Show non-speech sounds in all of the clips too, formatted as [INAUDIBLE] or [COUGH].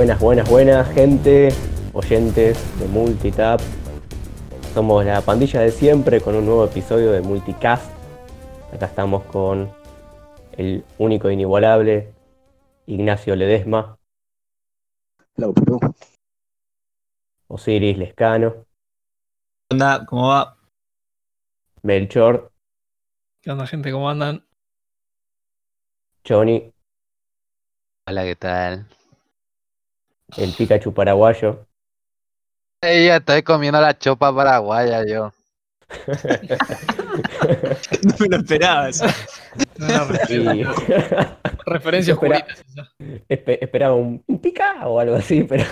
Buenas, buenas, buenas, gente, oyentes de Multitap. Somos la pandilla de siempre con un nuevo episodio de Multicast. Acá estamos con el único e inigualable Ignacio Ledesma, Hello, Perú. Osiris Lescano, ¿Qué onda? ¿Cómo va? Melchor, ¿Qué onda, gente? ¿Cómo andan? Johnny, Hola, ¿qué tal? El Pikachu paraguayo. Ey, ya estoy comiendo la chopa paraguaya yo. [LAUGHS] No me lo esperaba eso. Una re- Y referencia Espera. oscurita. esa. espe- esperaba un, un pica o algo así, [LAUGHS] pero,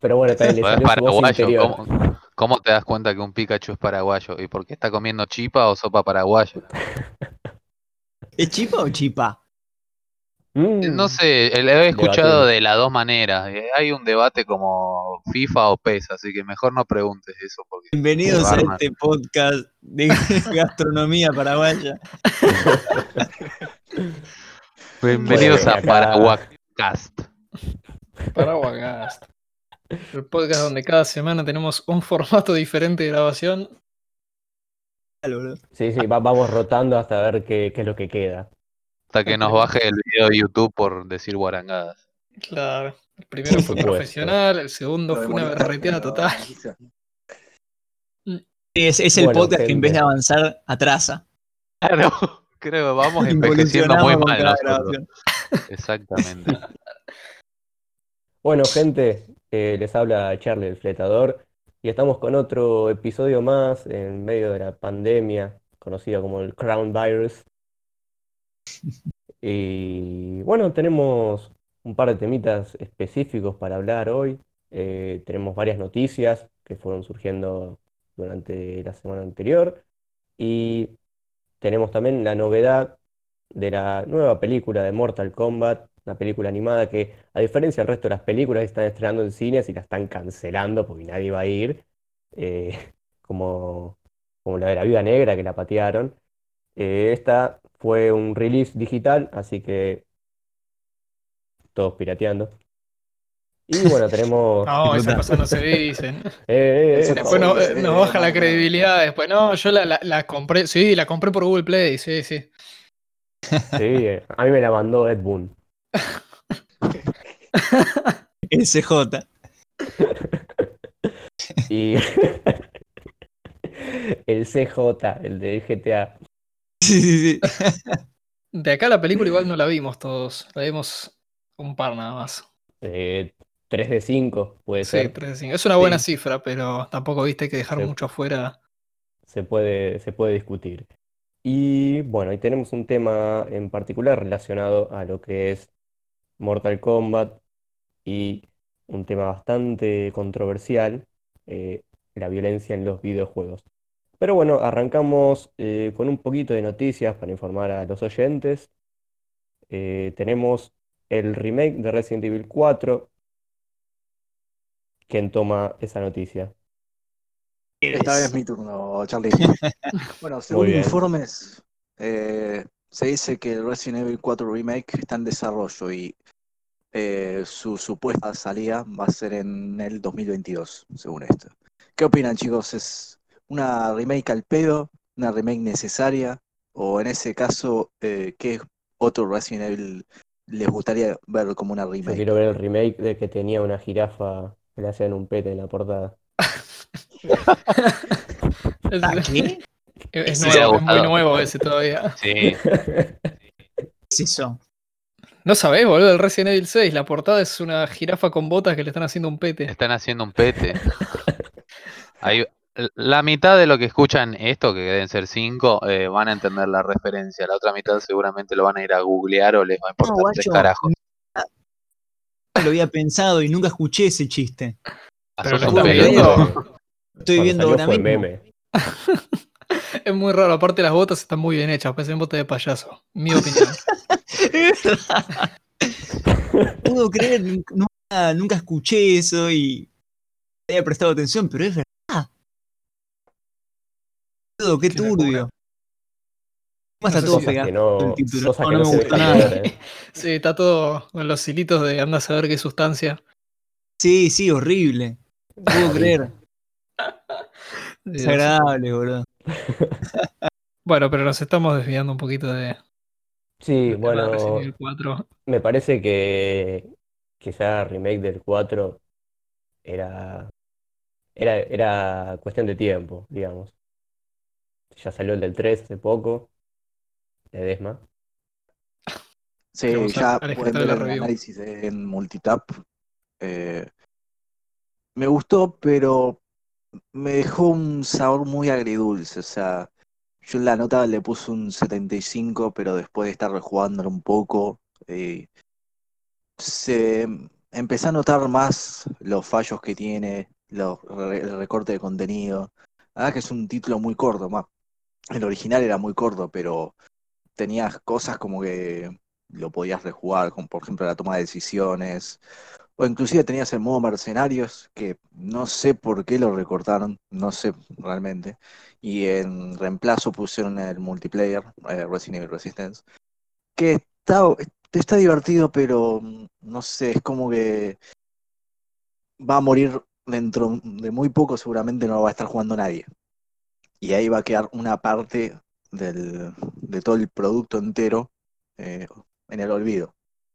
pero bueno, también le salió su voz paraguayo. interior. ¿Cómo, cómo te das cuenta que un Pikachu es paraguayo? ¿Y por qué está comiendo chipa o sopa paraguaya? ¿Es chipa o chipa? Mm. No sé, lo he escuchado de las dos maneras. Eh, Hay un debate como FIFA o PES, así que mejor no preguntes eso porque Bienvenidos a este podcast de [LAUGHS] gastronomía paraguaya. [LAUGHS] Bienvenidos Bueno, a Paraguacast. Paraguagast. El podcast donde cada semana tenemos un formato diferente de grabación. Sí, sí, va- vamos rotando hasta ver qué, qué es lo que queda. Hasta que nos baje el video de YouTube por decir guarangadas. Claro. El primero fue profesional, el segundo fue una berreteada total. Es, es el Bueno, podcast que en vez de avanzar, atrasa. Claro, [LAUGHS] creo que vamos envejeciendo muy mal. Exactamente. [LAUGHS] Bueno, gente, eh, les habla Charlie el Fletador y estamos con otro episodio más en medio de la pandemia conocida como el Crown Virus. Y bueno, tenemos un par de temitas específicos para hablar hoy. Eh, tenemos varias noticias que fueron surgiendo durante la semana anterior y tenemos también la novedad de la nueva película de Mortal Kombat, una película animada que, a diferencia del resto de las películas que están estrenando en cines y la están cancelando porque nadie va a ir, eh, [LAUGHS] como, como la de la Viuda Negra que la patearon. Eh, esta fue un release digital, así que todos pirateando. Y bueno, tenemos... [LAUGHS] [LAUGHS] No, esas cosas no se dicen. Eh, eh, eh, Después no- nos sí, baja la credibilidad. Después, no, yo la, la- la compré. Sí, la compré por Google Play. Sí, sí. sí, eh, a mí me la mandó Ed Boon. [LAUGHS] El CJ. Y el CJ, el de GTA. Sí, sí, sí. De acá la película igual no la vimos todos. La vimos un par nada más. Eh, 3 de 5 puede Sí, ser. 3 de 5. Es una buena Sí. cifra, pero tampoco viste que dejar mucho afuera. se puede, se puede discutir. Y bueno, ahí tenemos un tema en particular relacionado a lo que es Mortal Kombat y un tema bastante controversial, eh, la violencia en los videojuegos. Pero bueno, arrancamos eh, con un poquito de noticias para informar a los oyentes. Eh, tenemos el remake de Resident Evil 4. ¿Quién toma esa noticia? Esta vez es mi turno, Charlie. [LAUGHS] Bueno, según informes, eh, se dice que el Resident Evil 4 Remake está en desarrollo y eh, su supuesta salida va a ser en el 2022, según esto. ¿Qué opinan, chicos? ¿Es una remake al pedo? ¿Una remake necesaria? ¿O en ese caso, eh, qué otro Resident Evil les gustaría ver como una Yo remake? quiero ver el remake de que tenía una jirafa que le hacían un pete en la portada. Es, [LAUGHS] ¿Ah, ¿Qué? es Sí, nuevo, es muy nuevo ese todavía. Sí, [LAUGHS] ¿Qué es eso? No sabés, boludo, el Resident Evil 6. La portada es una jirafa con botas que le están haciendo un pete. están haciendo un pete. [LAUGHS] Hay- la mitad de lo que escuchan esto, que deben ser cinco, eh, van a entender la referencia. La otra mitad seguramente lo van a ir a googlear o les va a importar No, tres carajos. Lo había pensado y nunca escuché ese chiste. Ah, Pero lo pelotudo. viendo. Estoy viendo ahora mismo. meme. [LAUGHS] Es muy raro, aparte las botas están muy bien hechas, parecen botas de payaso. Mi opinión. No [LAUGHS] [LAUGHS] puedo creer, nunca, nunca escuché eso y había prestado atención, pero es verdad. Boludo, Qué Qué turbio. está No sé todo pegado no, No, que no no me gusta nada. [LAUGHS] Sí, está todo con los hilitos de anda a saber qué sustancia. Sí, sí, horrible. No puedo [LAUGHS] creer. Desagradable, boludo. [LAUGHS] Bueno, pero nos estamos desviando un poquito de, Sí, de bueno, Evil 4. me parece que, que ya remake del 4 era, era, era cuestión de tiempo, digamos. Ya salió el del 3 hace poco, de Desma. Sí, ya pueden ver el review. análisis en Multitap. Eh, me gustó, pero me dejó un sabor muy agridulce. O sea, yo en la nota le puse un 75, pero después de estar rejugándolo un poco, eh, se empecé a notar más los fallos que tiene, los el recorte de contenido. Verdad que es un título muy corto, más. El original era muy corto, pero tenías cosas como que lo podías rejugar, como por ejemplo la toma de decisiones, o inclusive tenías el modo mercenarios, que no sé por qué lo recortaron, no sé realmente, y en reemplazo pusieron el multiplayer, eh, Resident Evil Resistance, que está, está divertido, pero mm, no sé, es como que va a morir dentro de muy poco, seguramente no lo va a estar jugando nadie. Y ahí va a quedar una parte del, de todo el producto entero eh, en el olvido.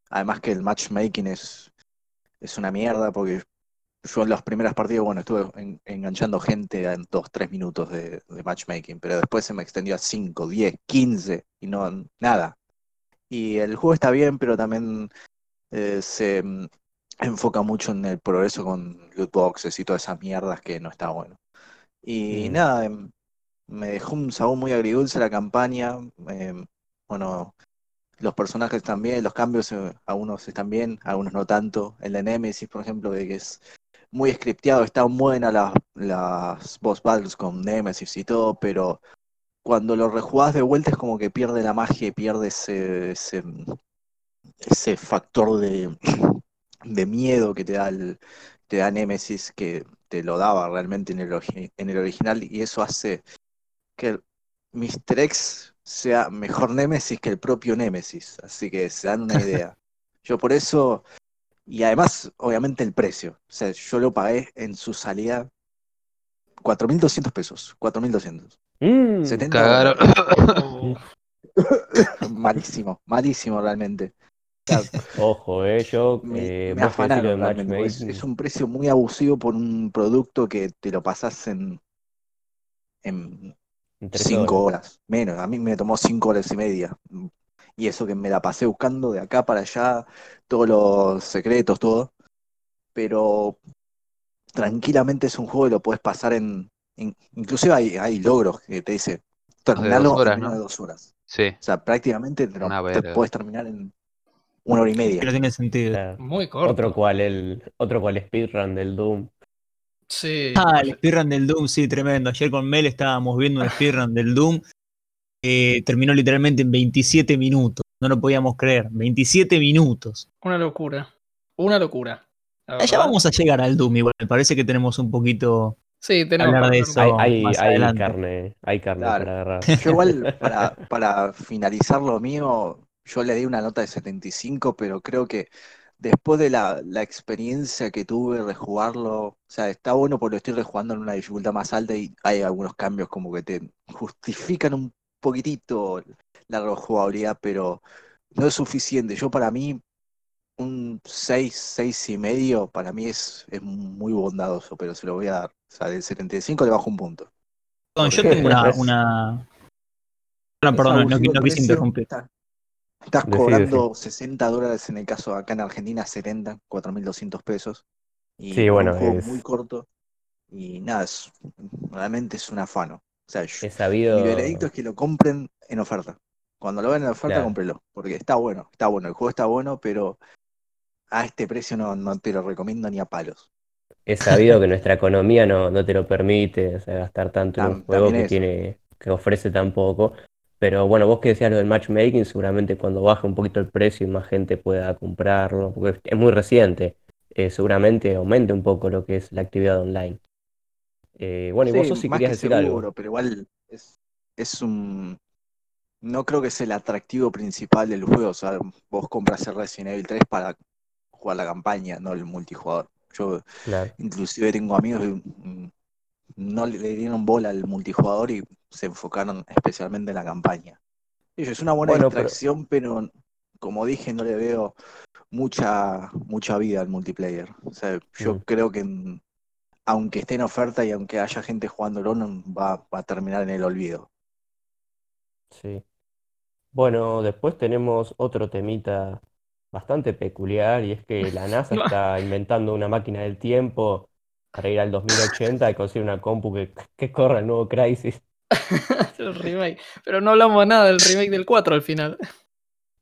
Además que el matchmaking es, es una mierda porque yo en las primeras partidas, bueno, estuve en- enganchando gente en 2, 3 minutos de, de matchmaking, pero después se me extendió a 5, 10, 15 y no, nada. Y el juego está bien, pero también eh, se mm, enfoca mucho en el progreso con loot boxes y todas esas mierdas que no está bueno. Y Mm. nada, em, me dejó un sabor muy agridulce la campaña. em, bueno, los personajes también, los cambios, eh, algunos están bien, algunos no tanto. El de Nemesis, por ejemplo, de que es muy scripteado, están buenas las, las boss battles con Nemesis y todo, pero cuando lo rejugás de vuelta es como que pierde la magia y pierde ese, ese, ese factor de, [CLEARS THROAT] de miedo que te da el, te da Nemesis, que te lo daba realmente en el original, y eso hace que el Mr. X sea mejor Nemesis que el propio Nemesis. Así que se dan una idea. [LAUGHS] Yo por eso, y además, obviamente, el precio. O sea, yo lo pagué en su salida 4.200 pesos. 4.200. Mm, 70 Cagaron. dólares. [LAUGHS] Malísimo, malísimo realmente. Ojo, eh, yo, me, eh, me afanaron realmente. Es, es un precio muy abusivo por un producto que te lo pasás en, en en tres cinco horas. horas. Menos, a mí me tomó cinco horas y media. Y eso que me la pasé buscando de acá para allá, todos los secretos, todo. Pero tranquilamente es un juego que lo puedes pasar en... en- inclusive hay, hay logros que te dice, terminarlo horas, en menos ¿no? de dos horas. Sí, O sea, prácticamente te, lo- Una te verga. puedes terminar en una hora y media. Pero tiene sentido. Muy corto. Otro cual, el, otro cual speedrun del Doom. Sí. Ah, el speedrun del Doom, sí, tremendo. Ayer con Mel estábamos viendo un speedrun del Doom. eh, terminó literalmente en 27 minutos. No lo podíamos creer. 27 minutos. Una locura. Una locura. verdad. vamos a llegar al Doom igual. Me parece que tenemos un poquito. Sí, tenemos hablar de eso. Hay, un- hay, más hay adelante. carne, hay carne Claro. para agarrar. Yo igual, [LAUGHS] para, para finalizar lo mío, yo le di una nota de 75, pero creo que después de la, la experiencia que tuve rejugarlo, o sea, está bueno porque lo estoy rejugando en una dificultad más alta y hay algunos cambios como que te justifican un poquitito la rejugabilidad, pero no es suficiente. Yo para mí, un 6, 6 y medio, para mí es, es muy bondadoso, pero se lo voy a dar. O sea, del 75 le bajo un punto. Perdón, yo tengo una. una... No, perdón, no, quise interrumpir. está- Estás cobrando 60 dólares en el caso acá en Argentina, 70, 4.200 pesos. Y Sí, bueno, un juego es- muy corto. Y nada, es, realmente es un afano. O sea, yo- sabido. mi veredicto es que lo compren en oferta. Cuando lo ven en oferta, Claro. cómprelo. Porque está bueno, está bueno. El juego está bueno, pero a este precio no, no te lo recomiendo ni a palos. He sabido que nuestra economía no, no te lo permite, o sea, gastar tanto en un juego que eso. tiene, que ofrece tan poco. Pero bueno, vos que decías lo del matchmaking, seguramente cuando baje un poquito el precio y más gente pueda comprarlo, porque es muy reciente, eh, seguramente aumente un poco lo que es la actividad online. Eh, bueno, y vos Sí, Sosi más querías que decir algo. seguro, pero igual es, es un no creo que es el atractivo principal del juego. O sea, vos compras el Resident Evil 3 para jugar la campaña, no el multijugador. Yo Claro. inclusive tengo amigos que mm, no le dieron bola al multijugador y se enfocaron especialmente en la campaña. Es una buena Bueno, pero- distracción, pero... como dije, no le veo mucha, mucha vida al multiplayer. O sea, yo Mm. creo que aunque esté en oferta y aunque haya gente jugándolo, va, va a terminar en el olvido. Sí. Bueno, después tenemos otro temita bastante peculiar y es que la [LAUGHS] NASA está inventando una máquina del tiempo para ir al 2080 y conseguir una compu que, que corra el nuevo Crysis. [LAUGHS] el remake. Pero no hablamos nada del remake del 4 al final.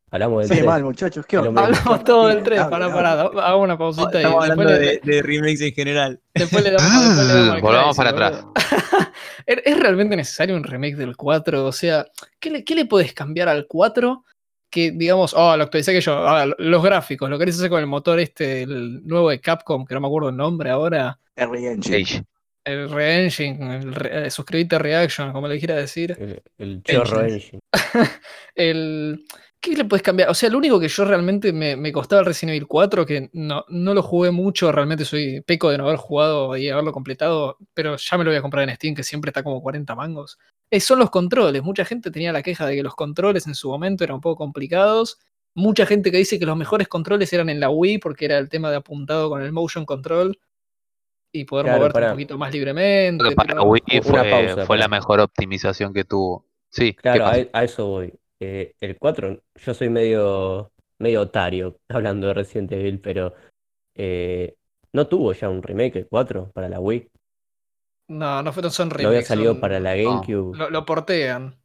Hablamos del Sí, 3. mal, muchachos. Hablamos todo del 3. Hable, Pará, pará. Hago una pausita y Estamos después hablando le, de, de remakes en general. después le damos, después le damos al Volvamos para boludo. [LAUGHS] ¿Es realmente necesario un remake del 4? O sea, ¿qué le, qué le puedes cambiar al 4? Que digamos, oh, lo actualicé que yo. ah, los gráficos, lo querés hacer con el motor este, el nuevo de Capcom, que no me acuerdo el nombre ahora. R Engine. Age. El Re-Engine, el re- suscribite Reaction, como le quiera decir. El, el chorro Engine. engine. El, ¿Qué le puedes cambiar? O sea, lo único que yo realmente me, me costaba el Resident Evil 4, que no, no lo jugué mucho, realmente soy peco de no haber jugado y haberlo completado, pero ya me lo voy a comprar en Steam, que siempre está como 40 mangos. Eh, son los controles. Mucha gente tenía la queja de que los controles en su momento eran un poco complicados. Mucha gente que dice que los mejores controles eran en la Wii, porque era el tema de apuntado con el motion control y poder Claro, moverte un poquito más libremente. Creo que para pero- Wii fue, pausa, fue la mejor optimización que tuvo. Sí, ¿qué Claro, a, eso voy. Eh, el 4, yo soy medio, medio otario [LAUGHS] hablando de Resident Evil, pero eh, ¿no tuvo ya un remake el 4 para la Wii? No, no fueron son ¿No había remakes, salido son- para la No. GameCube? Lo, lo portean.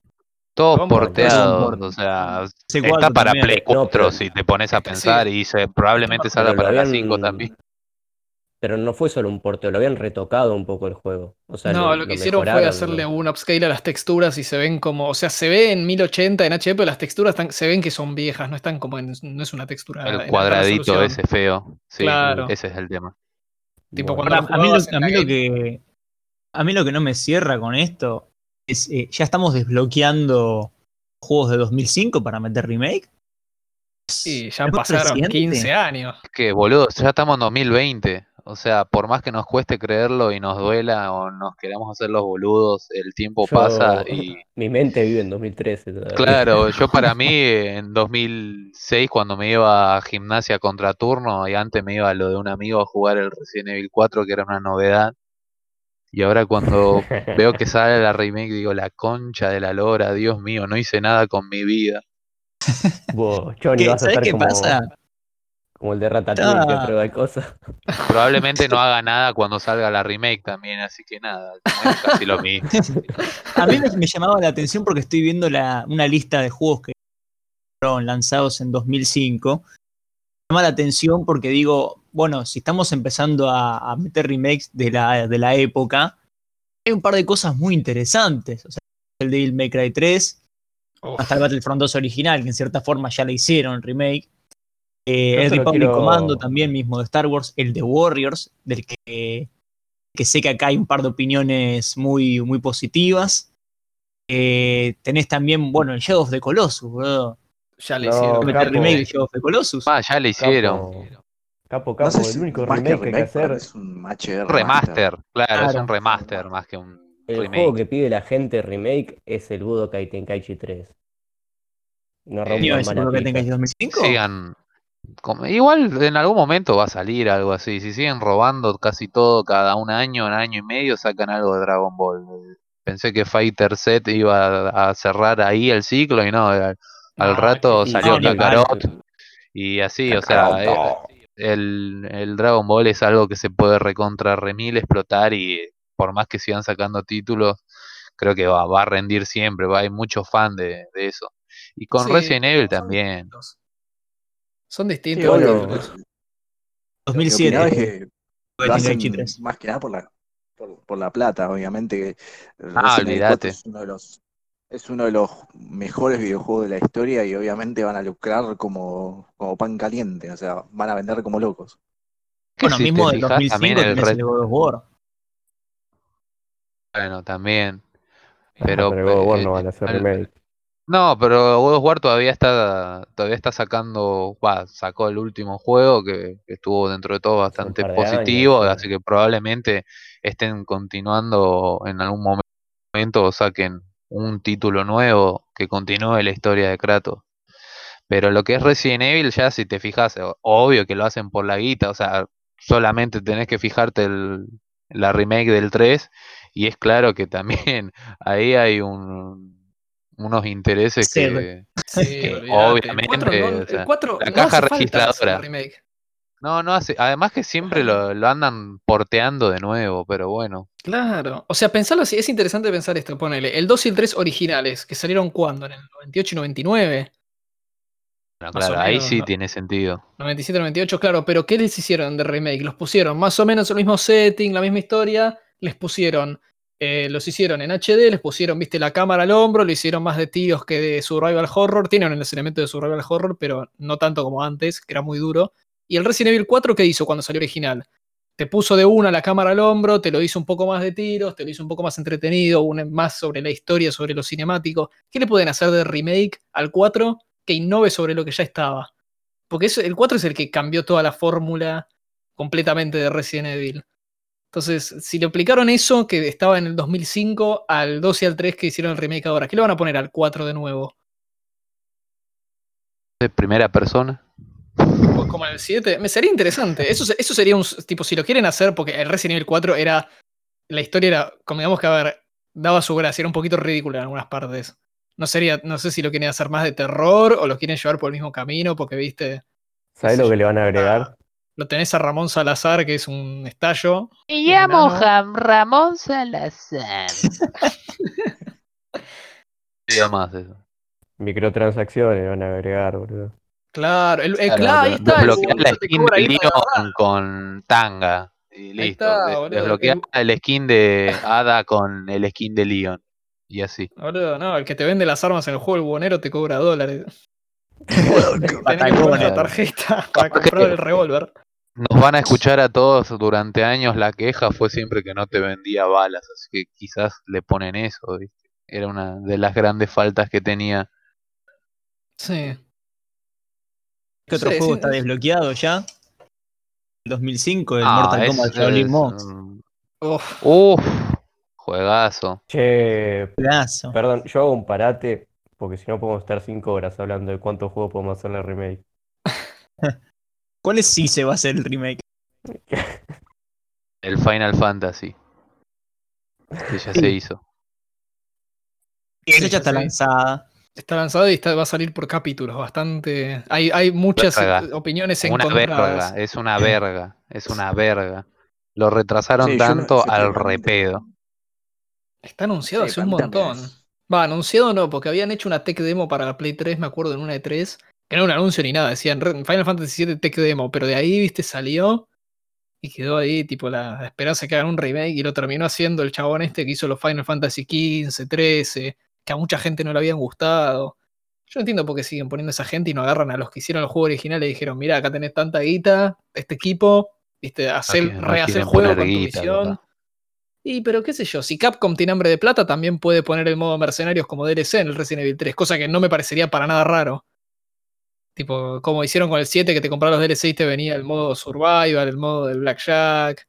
Vamos a o sea, C4 está para también. Play No, 4 pero- si te pones a sí. pensar y se, probablemente salga para la habían- 5 también. Pero no fue solo un porteo, lo habían retocado un poco el juego. O sea, no, lo, lo que lo hicieron fue hacerle ¿no? un upscale a las texturas y se ven como, o sea, se ve en 1080 en HD, pero las texturas están- se ven que son viejas, no están como en, no es una textura El cuadradito ese feo. Sí, Claro. ese es el tema. Tipo, Bueno, cuando Ahora, a mí, lo, a mí que a mí lo que no me cierra con esto es eh, ya estamos desbloqueando juegos de 2005 para meter remake. Sí, ya ¿Es muy pasaron reciente? 15 años. Que, boludo, ya estamos en 2020. O sea, por más que nos cueste creerlo y nos duela o nos queramos hacer los boludos, el tiempo Yo- pasa [LAUGHS] y Mi mente vive en 2013 todavía. Claro, [LAUGHS] yo para mí en 2006 cuando me iba a gimnasia contra turno y antes me iba a lo de un amigo a jugar el Resident Evil 4 que era una novedad y ahora cuando veo que [LAUGHS] sale la remake digo la concha de la lora, Dios mío, no hice nada con mi vida. Vos, Johnny, ¿Qué- vas a ¿Sabes estar qué como, pasa? Como el de Ratatouille que Ah. prueba cosas. Probablemente no haga nada cuando salga la remake también, así que nada, es casi lo mismo. A mí me, me llamaba la atención porque estoy viendo la, una lista de juegos que fueron lanzados en 2005. Me llama la atención porque digo, bueno, si estamos empezando a, a meter remakes de la, de la época, hay un par de cosas muy interesantes. O sea, el Devil May Cry 3, Uf, hasta el Battlefront 2 original, que en cierta forma ya le hicieron remake. Eh, el solo Republic quiero- Commando también mismo de Star Wars, el de Warriors, del que, que sé que acá hay un par de opiniones muy, muy positivas. Eh, tenés también, bueno, el Shadow of the Colossus, boludo. ya le No, hicieron. El remake de Shadow of the Colossus. Ah, ya le hicieron. Capo, capo, No sé el único remake que hay que hacer. es un Un remaster, claro, es un remaster más que un El remake. juego que pide la gente remake es el Budokai Tenkaichi 3. No Eh, rompan 2005. sigan como- igual en algún momento va a salir algo así si siguen robando casi todo cada un año un año y medio sacan algo de Dragon Ball. Pensé que Fighter Z iba a- a cerrar ahí el ciclo y no al, al No, rato salió no, Kakarot y así o sea eh, el, el Dragon Ball es algo que se puede recontra remil explotar y por más que sigan sacando títulos creo que va, va a rendir siempre va hay muchos fans de, de eso. Y con Sí, Resident Evil también. Son distintos. Sí, bueno, pero- 2007. Mi opinión es que lo hacen 3. más que nada por la, por, por la plata, obviamente. que Ah, Resident Evil 4 olvídate. Es uno, de los, es uno de los mejores videojuegos de la historia y obviamente van a lucrar como, como pan caliente, o sea, van a vender como locos. Bueno, si mismo del fijas 2005 también el Red- el God of War. Bueno, también. Ah, Pero, pero God of War eh, no van a hacer remake. No, pero God of War todavía está, todavía está sacando, va, sacó el último juego que, que estuvo dentro de todo bastante de positivo, sí. así que probablemente estén continuando en algún momento o saquen un título nuevo que continúe la historia de Kratos. Pero lo que es Resident Evil, ya si te fijas, obvio que lo hacen por la guita, o sea, solamente tenés que fijarte el, la remake del 3 y es claro que también [LAUGHS] ahí hay un, unos intereses Sí, que... [LAUGHS] Sí, [LAUGHS] que obviamente, El 4 no, o sea, el 4 la no caja registradora. No, no hace, además que siempre lo, lo andan porteando de nuevo, pero bueno. Claro. O sea, pensarlo así, es interesante pensar esto. Ponele, el 2 y el 3 originales, que salieron cuándo? En el 98 y 99. Bueno, claro, ahí sí ¿no? tiene sentido. 97, 98, claro, pero ¿qué les hicieron de remake? Los pusieron más o menos el mismo setting, la misma historia, les pusieron, eh, los hicieron en HD, les pusieron, viste, la cámara al hombro, lo hicieron más de tiros que de survival horror, tienen el elemento de survival horror, pero no tanto como antes, que era muy duro. Y el Resident Evil 4, ¿qué hizo cuando salió original? Te puso de una la cámara al hombro, te lo hizo un poco más de tiros, te lo hizo un poco más entretenido, más sobre la historia, sobre lo cinemático. ¿Qué le pueden hacer de remake al 4 que innove sobre lo que ya estaba? Porque el 4 es el que cambió toda la fórmula completamente de Resident Evil. Entonces, si le aplicaron eso que estaba en el 2005 al 2 y al 3 que hicieron el remake ahora, ¿qué le van a poner al 4 de nuevo? De primera persona. Pues como en el 7. Me sería interesante. Eso, eso sería un tipo, si lo quieren hacer, porque el Resident Evil 4 era. La historia era, como digamos que, a ver, daba su gracia, era un poquito ridícula en algunas partes. No sería, no sé si lo quieren hacer más de terror o lo quieren llevar por el mismo camino, porque viste, ¿Sabes lo que le van a agregar? Lo tenés a Ramón Salazar, que es un estallo. Me llamo Jam Ramón Salazar. [LAUGHS] Diga más eso. Microtransacciones van a agregar, boludo. Claro, el, el- Claro, claro, ahí está. el Desbloquear la skin de. Leon con tanga. Y listo. está, Desbloquear el skin de Ada con el skin de Leon. Y así. Boludo, no, el que te vende las armas en el juego, el buonero, te cobra dólares. [LAUGHS] Tenés que poner la tarjeta [LAUGHS] para comprar el revólver. Nos van a escuchar a todos durante años. La queja fue siempre que no te vendía balas. Así que quizás le ponen eso. ¿viste? Era una de las grandes faltas que tenía. Sí. ¿Qué otro Sí, juego sí, está es- desbloqueado ya? El 2005, el Ah, Mortal Kombat Shaolin Monks. Uf, Uf, juegazo. Che, Pedazo. perdón, yo hago un parate, porque si no podemos estar cinco horas hablando de cuántos juegos podemos hacer en la remake. [LAUGHS] ¿Cuál sí se va a hacer el remake? El Final Fantasy. Que ya se hizo. Esa Sí, ya está sí. lanzada. está lanzado y está- va a salir por capítulos. Bastante. Hay, hay muchas Verga. opiniones Una encontradas. verga, es una verga, es una verga. Lo retrasaron Sí, yo no- tanto al repedo. Está anunciado Sí, hace un montón. Va, anunciado no, porque habían hecho una tech demo para la Play 3, me acuerdo, en una de 3. Que no era un anuncio ni nada, decían "Re- Final Fantasy VII tech demo, pero de ahí, viste, salió y quedó ahí, tipo, la esperanza de que hagan un remake y lo terminó haciendo el chabón este que hizo los Final Fantasy XV, 13, que a mucha gente no le habían gustado. Yo no entiendo por qué siguen poniendo esa gente y no agarran a los que hicieron el juego original y dijeron, mira, acá tenés tanta guita, este equipo, viste, hacer, rehacer el juego con tu visión. Y pero qué sé yo, si Capcom tiene hambre de plata, también puede poner el modo mercenarios como DLC en el Resident Evil 3, cosa que no me parecería para nada raro. Tipo, como hicieron con el 7, que te comprabas los DLC y te venía el modo Survival, el modo del Blackjack.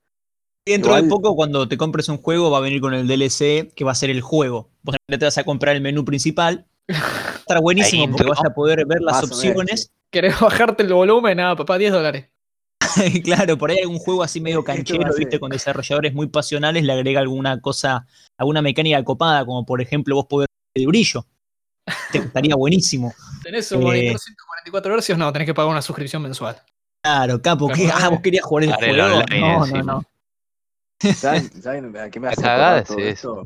Dentro de poco, cuando te compres un juego, va a venir con el DLC que va a ser el juego. Vos te vas a comprar el menú principal. [LAUGHS] Va a estar buenísimo Ahí, porque ¿no? vas a poder ver las opciones. ¿Querés bajarte el volumen? Nada, papá, 10 dólares. [LAUGHS] claro, por ahí algún juego así medio canchero, viste, con desarrolladores muy pasionales, le agrega alguna cosa, alguna mecánica copada, como por ejemplo vos poder de brillo. Te estaría buenísimo. ¿Tenés un Eh. monitor 144 Hz? No, tenés que pagar una suscripción mensual. Claro, capo, ¿qué? Ah, eh. vos querías jugar el juego. online No, no, no. ¿Saben, saben a qué me hace acordar todo esto?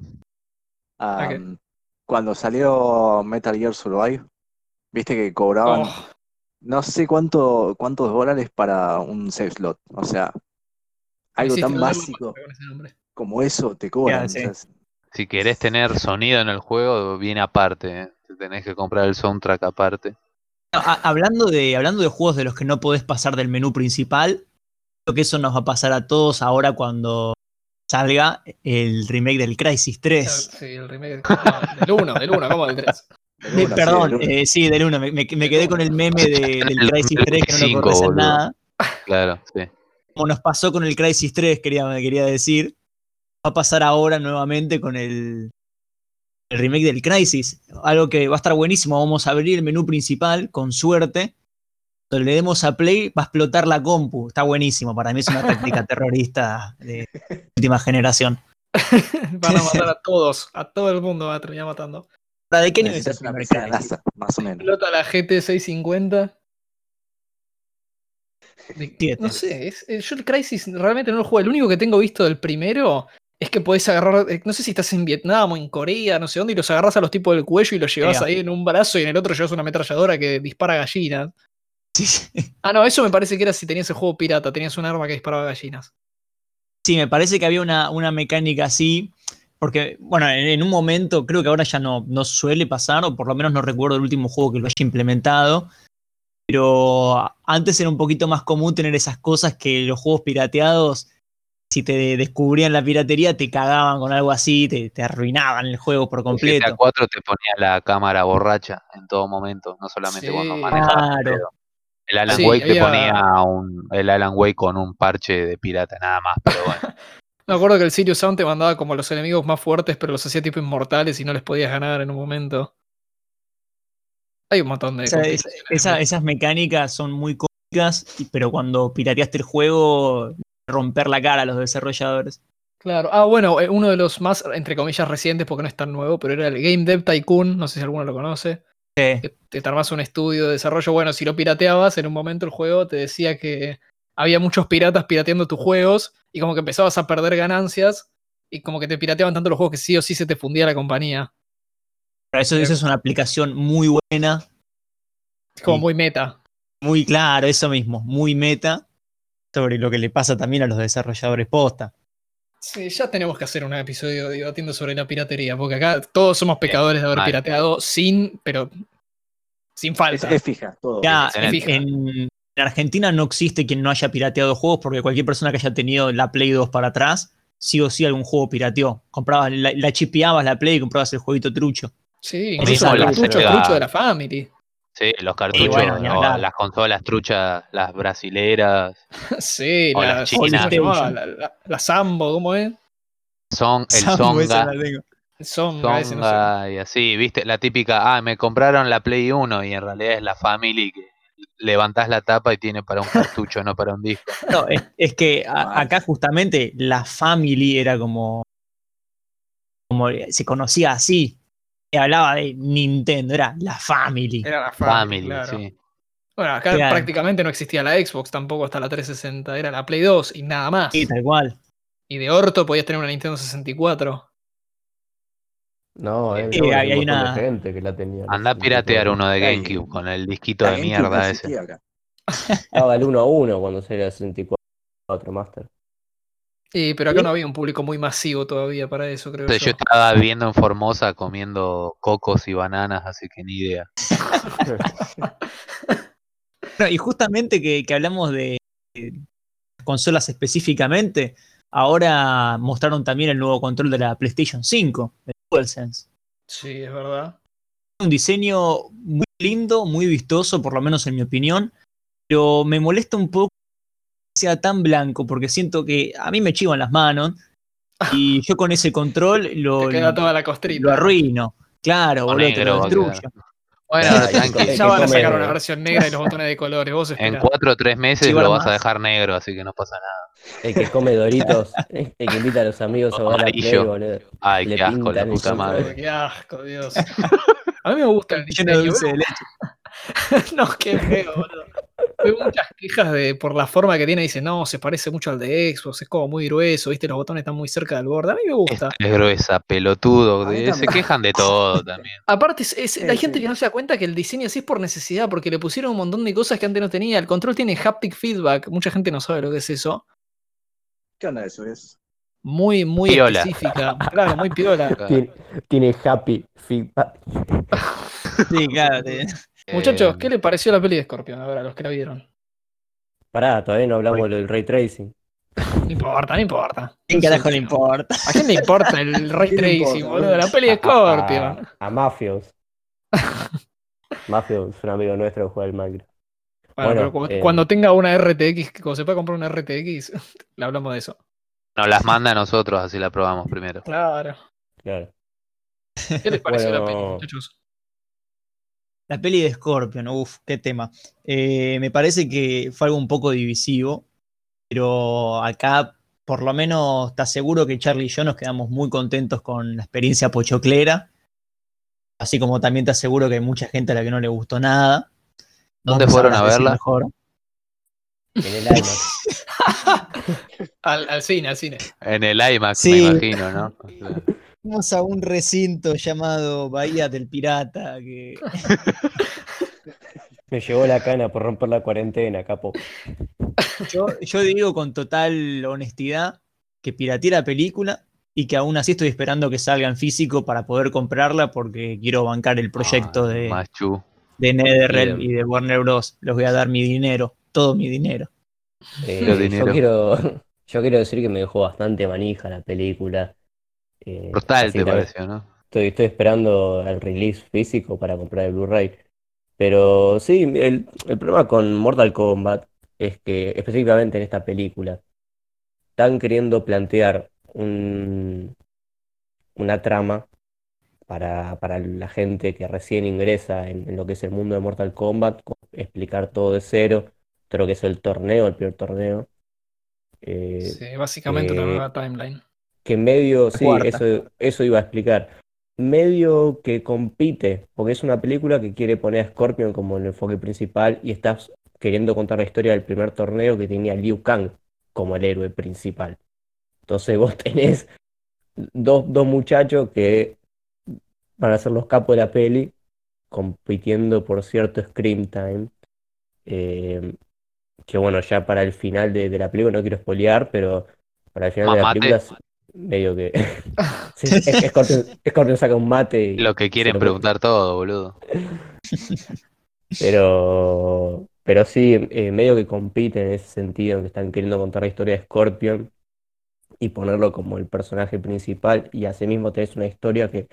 Cuando salió Metal Gear Survive, viste que cobraban Oh, no sé cuánto, cuántos dólares para un save slot. O sea, algo tan básico como eso te cobran. sí. o sea, Si querés tener sonido en el juego, viene aparte. ¿eh? Te tenés que comprar el soundtrack aparte. Hablando, de, hablando de juegos de los que no podés pasar del menú principal, creo que eso nos va a pasar a todos ahora cuando salga el remake del Crisis 3. Sí, el remake. del 1, del 1, ¿cómo del 3? Del Eh, uno, sí, perdón, del uno. eh, sí, del 1. Me, me- me quedé con el meme de- [LAUGHS] del El Crisis 3 que no lo 25, corres en nada. Claro, sí. Como nos pasó con el Crisis 3, quería, quería decir. Va a pasar ahora nuevamente con el, el remake del Crisis. Algo que va a estar buenísimo. Vamos a abrir el menú principal, con suerte. Cuando le demos a play, va a explotar la compu. Está buenísimo. Para mí es una táctica [LAUGHS] terrorista de última generación. [LAUGHS] Van a matar a [LAUGHS] todos, a todo el mundo va a terminar matando. ¿Para de qué nivel es una? NASA, más o menos. Explota la GT 650. De- Siete. no sé, es- eh, yo el Crisis realmente no lo juego. El único que tengo visto del primero es que podés agarrar, eh, no sé si estás en Vietnam o en Corea, no sé dónde, y los agarras a los tipos del cuello y los llevas ahí en un brazo y en el otro llevas una ametralladora que dispara gallinas. Sí, sí. Ah, no, eso me parece que era si tenías el juego pirata, tenías un arma que disparaba gallinas. Sí, me parece que había una, una mecánica así, porque, bueno, en, en un momento, creo que ahora ya no, no suele pasar, o por lo menos no recuerdo el último juego que lo haya implementado, pero antes era un poquito más común tener esas cosas que los juegos pirateados, si te descubrían la piratería, te cagaban con algo así, te, te arruinaban el juego por El GTA completo. 4 te ponía la cámara borracha en todo momento, no solamente cuando manejabas. Claro. El Alan Sí, Wake te ponía un, el Alan Wake con un parche de pirata nada más, pero bueno. [LAUGHS] Me acuerdo que el Sirius Sound te mandaba como los enemigos más fuertes, pero los hacía tipo inmortales y no les podías ganar en un momento. Hay un montón de. Esa- esas mecánicas son muy cómicas, pero cuando pirateaste el juego, romper la cara a los desarrolladores. Claro. Ah, bueno, eh, uno de los más, entre comillas, recientes, porque no es tan nuevo, pero era el Game Dev Tycoon. No sé si alguno lo conoce. Sí. que te te armas un estudio de desarrollo. Bueno, si lo pirateabas, en un momento el juego te decía que había muchos piratas pirateando tus juegos y como que empezabas a perder ganancias y como que te pirateaban tanto los juegos que sí o sí se te fundía la compañía. Pero eso, eso es una aplicación muy buena, como muy meta. muy claro, eso mismo, muy meta, sobre lo que le pasa también a los desarrolladores posta. Sí, ya tenemos que hacer un episodio debatiendo sobre la piratería, porque acá todos somos pecadores de haber pirateado sin, pero sin Es, falta. es fija, todo. Ya, excelente. en, en- en Argentina no existe quien no haya pirateado juegos, porque cualquier persona que haya tenido la Play 2 para atrás, sí o sí algún juego pirateó. Comprabas, la, la chipeabas la Play y comprabas el jueguito trucho. Sí, incluso el Sega. trucho de la Family. Sí, los cartuchos, bueno, ni o hablar. las consolas truchas, las brasileras, [LAUGHS] sí, O la, las ¿cómo se chinas. La, la- la Sambo, ¿cómo es? son, el Sambo, Songa. El Songa, ese no sé. Songa y así, viste, la típica, ah, me compraron la Play 1 y en realidad es la Family que levantás la tapa y tiene para un cartucho, no para un disco. [LAUGHS] No, es, es que a- acá justamente la Family era como, como se conocía así. Y hablaba de Nintendo, era la Family. Era la Family, Family, claro. sí. Bueno, acá Claro. prácticamente no existía la Xbox, tampoco hasta la 360, era la Play 2 y nada más. Sí, tal cual. Y de orto podías tener una Nintendo 64. No, eh, no, hay- hay una- gente que la tenía. Anda a piratear uno de GameCube con el disquito La de mierda ese. acá. Estaba el 1 a 1 cuando salió el 64 Master. Y, pero acá ¿Sí? no había un público muy masivo todavía para eso, creo Entonces yo yo. estaba viviendo en Formosa comiendo cocos y bananas, así que ni idea. [LAUGHS] Bueno, y justamente que, que hablamos de, consolas específicamente, ahora mostraron también el nuevo control de la PlayStation 5, el DualSense. Sí, es verdad. Un diseño muy lindo, muy vistoso, por lo menos en mi opinión, pero me molesta un poco sea tan blanco, porque siento que a mí me chivan las manos y [LAUGHS] yo con ese control lo, Te queda toda la costrita. lo arruino. Claro, O boludo, te negro lo va a destruyo. Bueno, ya- [LAUGHS] ya van a sacar una versión negra y los botones de colores. Vos En cuatro o tres meses Chivar lo vas a más. dejar negro, así que no pasa nada. El que come Doritos, [LAUGHS] el que invita a los amigos a jugar a Play, boludo. Ay, Le qué asco, la puta madre. Qué asco, Dios. A mí me gusta el Lleno de diseño. dulce de leche. no, qué feo, boludo. Veo muchas quejas de, por la forma que tiene. Dicen, no, se parece mucho al de Xbox, es como muy grueso, viste, los botones están muy cerca del borde. A mí me gusta. Es gruesa, pelotudo. Se quejan de todo [LAUGHS] también. Aparte, es- es- Sí, hay gente sí. que no se da cuenta que el diseño así es por necesidad, porque le pusieron un montón de cosas que antes no tenía. El control tiene haptic feedback. Mucha gente no sabe lo que es eso. ¿Qué onda eso? Es? Muy, muy Piola. específica. Claro, muy piola. [LAUGHS] Tiene, tiene happy feedback. [LAUGHS] Sí, claro. Muchachos, Eh, ¿qué le pareció la peli de Scorpion? A ver, a los que la vieron. Pará, todavía no hablamos del ray tracing. [LAUGHS] No importa, no importa. ¿Quién carajo le importa? ¿A quién le importa el [LAUGHS] ray ¿Quién le tracing, boludo? La peli de A- Scorpion. A, a Mafios. [LAUGHS] Mafio es un amigo nuestro que juega al Minecraft. Bueno, Bueno, pero cu- eh, cuando tenga una RTX, que cuando se pueda comprar una RTX, le hablamos de eso. Nos las manda a nosotros, así la probamos primero. Claro. Claro. ¿Qué les pareció la peli, Bueno. muchachos? La peli de Scorpion, uff, qué tema. Eh, me parece que fue algo un poco divisivo, pero acá por lo menos está seguro que Charlie y yo nos quedamos muy contentos con la experiencia pochoclera. Así como también te aseguro que hay mucha gente a la que no le gustó nada. ¿Dónde fueron a verla? mejor. [LAUGHS] En el IMAX. Al, al cine, al cine. En el IMAX, Sí. me imagino, ¿no? O sea, Fuimos a un recinto llamado Bahía del Pirata, que [LAUGHS] Me llevó la cana por romper la cuarentena, capo. yo, yo digo con total honestidad que pirateé la película y que aún así estoy esperando que salga en físico para poder comprarla porque quiero bancar el proyecto ah, de, Machu. de NetherRealm y de Warner Bros. Les voy a dar mi dinero, todo mi dinero. Eh, Quiero yo, dinero. quiero, yo quiero decir que me dejó bastante manija la película. Eh, así te pareció, ¿no? Estoy, estoy esperando el release físico para comprar el Blu-ray. Pero sí, el, el problema con Mortal Kombat es que específicamente en esta película están queriendo plantear un, una trama para, para la gente que recién ingresa en, en lo que es el mundo de Mortal Kombat, explicar todo de cero, creo que es el torneo, el primer torneo. Eh, Sí, básicamente una eh, nueva timeline. Que medio, sí, cuarta. eso, eso iba a explicar. Medio que compite, porque es una película que quiere poner a Scorpion como el enfoque principal y estás queriendo contar la historia del primer torneo que tenía Liu Kang como el héroe principal. Entonces vos [LAUGHS] tenés dos, dos muchachos que van a ser los capos de la peli, compitiendo por cierto Scream Time. Eh, que bueno, ya para el final de, de la película, no quiero spoilear, pero para el final de la película, medio que. [LAUGHS] [LAUGHS] Sí, Scorpion, Scorpion saca un mate y. Lo que quieren lo- preguntar todo, boludo. [LAUGHS] Pero, pero sí, eh, medio que compiten en ese sentido, en que están queriendo contar la historia de Scorpion y ponerlo como el personaje principal. Y asimismo tenés una historia que,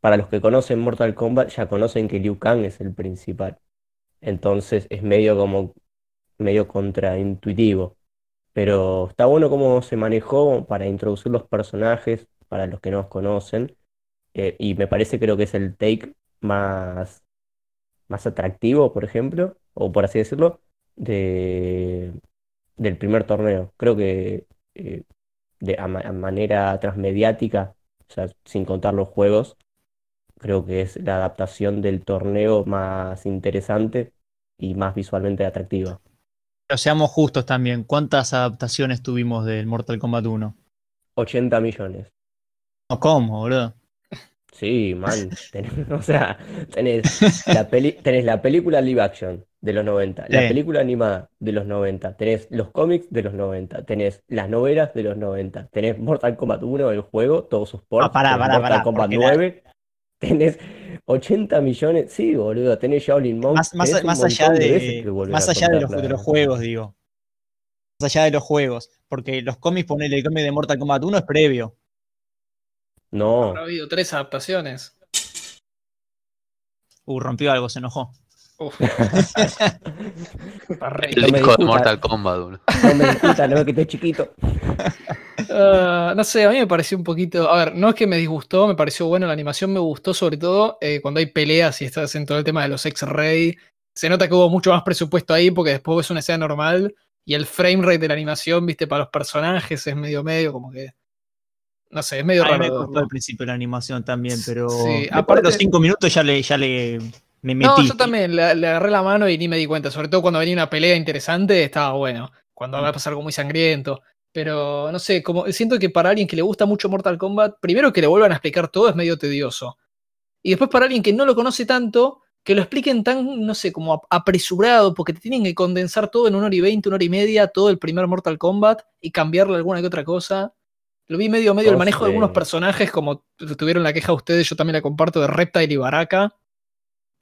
para los que conocen Mortal Kombat, ya conocen que Liu Kang es el principal. Entonces es medio como, medio contraintuitivo. Pero está bueno cómo se manejó para introducir los personajes, para los que no los conocen. Eh, y me parece creo que es el take más más atractivo, por ejemplo, o por así decirlo, de, del primer torneo. Creo que eh, de, a manera transmediática, o sea, sin contar los juegos, creo que es la adaptación del torneo más interesante y más visualmente atractiva. Pero seamos justos también, ¿cuántas adaptaciones tuvimos del Mortal Kombat 1? 80 millones. No, ¿cómo, boludo? Sí, man. [LAUGHS] tenés- o sea, tenés [LAUGHS] la peli, tenés la película live action de los 90, la Sí. película animada de los 90, tenés los cómics de los 90, tenés las novelas de los 90, tenés Mortal Kombat 1, el juego, todos sus ports, Ah, pará, pará, Mortal pará, Kombat porque la- 9, tenés 80 millones, sí, boludo, tenés Shaolin Monk, Más, más- tenés más allá de más allá de los, de los juegos, digo. Más allá de los juegos. Porque los cómics, ponele el cómic de Mortal Kombat 1 es previo. No, Habrá habido tres adaptaciones. Uh, rompió algo, se enojó. Uf. [LAUGHS] El No disco de. Mortal Kombat, boludo. no me discutas, no que estoy chiquito. [LAUGHS] Ah, no sé, a mí me pareció un poquito. A ver, no es que me disgustó, me pareció bueno. La animación me gustó, sobre todo eh, cuando hay peleas y estás en todo el tema de los X-Ray. Se nota que hubo mucho más presupuesto ahí porque después es una escena normal y el frame rate de la animación, viste, para los personajes es medio medio, como que. No sé, es medio A mí me raro. costó al principio la animación también, pero Sí, aparte- de los cinco minutos ya le, ya le me metí. No, yo también le, le agarré la mano y ni me di cuenta. Sobre todo cuando venía una pelea interesante, estaba bueno. Cuando va a pasar algo muy sangriento. Pero no sé, como siento que para alguien que le gusta mucho Mortal Kombat, primero que le vuelvan a explicar todo es medio tedioso. Y después para alguien que no lo conoce tanto, que lo expliquen tan, no sé, como ap- apresurado, porque te tienen que condensar todo en una hora y veinte, una hora y media, todo el primer Mortal Kombat y cambiarle alguna que otra cosa. Lo vi medio medio el manejo de algunos personajes, como tuvieron la queja ustedes, yo también la comparto, de Reptile y Baraka.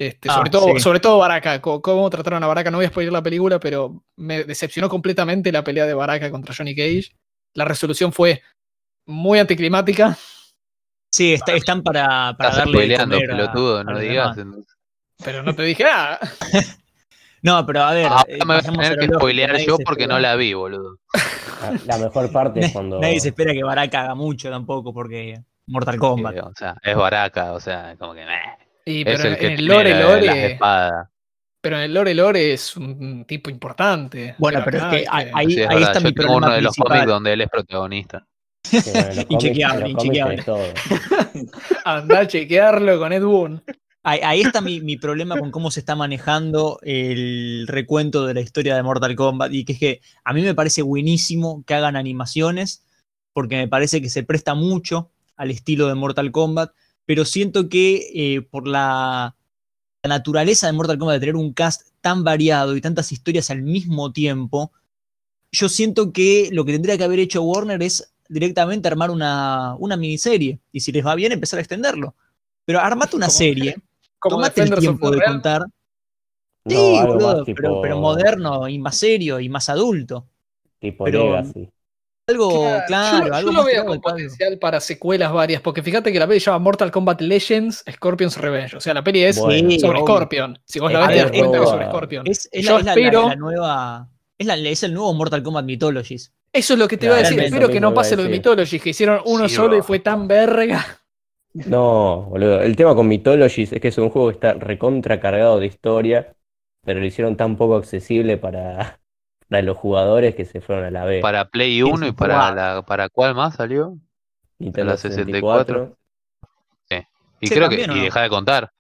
Este, Ah, sobre, todo, sí. sobre todo Baraka, cómo trataron a Baraka, no voy a spoiler la película, pero me decepcionó completamente la pelea de Baraka contra Johnny Cage. La resolución fue muy anticlimática. Sí, está- están para, para Estás darle de spoileando, comer a- pelotudo, a no digas. Pero no te dije nada. [LAUGHS] No, pero a ver. Ahora eh, me voy a tener que spoilear yo porque espera- no la vi, boludo. La, la mejor parte es [LAUGHS] cuando. Nadie se espera que Baraka haga mucho tampoco, porque Mortal Kombat. O sea, es Baraka, o sea, como que. meh. Y, Es pero el en, que en el lore la- lore. las espadas. Pero en el lore lore es un tipo importante. Bueno, pero es acá que ahí, Sí, es ahí está yo mi tengo problema uno de los cómics principal. donde él es protagonista. Sí, bueno, Inchequeable, inchequeable. Anda a chequearlo con Ed Boon. Ahí, ahí está mi, mi problema con cómo se está manejando el recuento de la historia de Mortal Kombat. Y que es que a mí me parece buenísimo que hagan animaciones, porque me parece que se presta mucho al estilo de Mortal Kombat. Pero siento que eh, por la, la naturaleza de Mortal Kombat de tener un cast tan variado y tantas historias al mismo tiempo, yo siento que lo que tendría que haber hecho Warner es directamente armar una, una miniserie. Y si les va bien, empezar a extenderlo. Pero armate una Como- serie [LAUGHS] Como Tomate el tiempo de contar. No, Sí, algo boludo, más tipo. pero, pero moderno y más serio y más adulto. Tipo pero- Legacy. Algo, Claro, claro, yo, algo yo lo veo con potencial para secuelas varias, porque fíjate que la peli se llama Mortal Kombat Legends Scorpion's Revenge. O sea, la peli es Bueno. Sobre obvio. Scorpion. Si vos la ves, te das cuenta que es sobre Scorpion. Es, es Yo la, es la- la- espero- la nueva. Es, la- es el nuevo Mortal Kombat Mythologies. Eso es lo que te iba a decir. Espero que no pase lo de. Mythology, que hicieron uno Sí, solo y fue tan verga. No, boludo. El tema con Mythologies es que es un juego que está recontra cargado de historia, pero lo hicieron tan poco accesible para, para los jugadores que se fueron a la B. Para Play 1 y para la para cuál más salió? Nintendo la 64. Y Sí, creo que también, ¿o y deja de contar.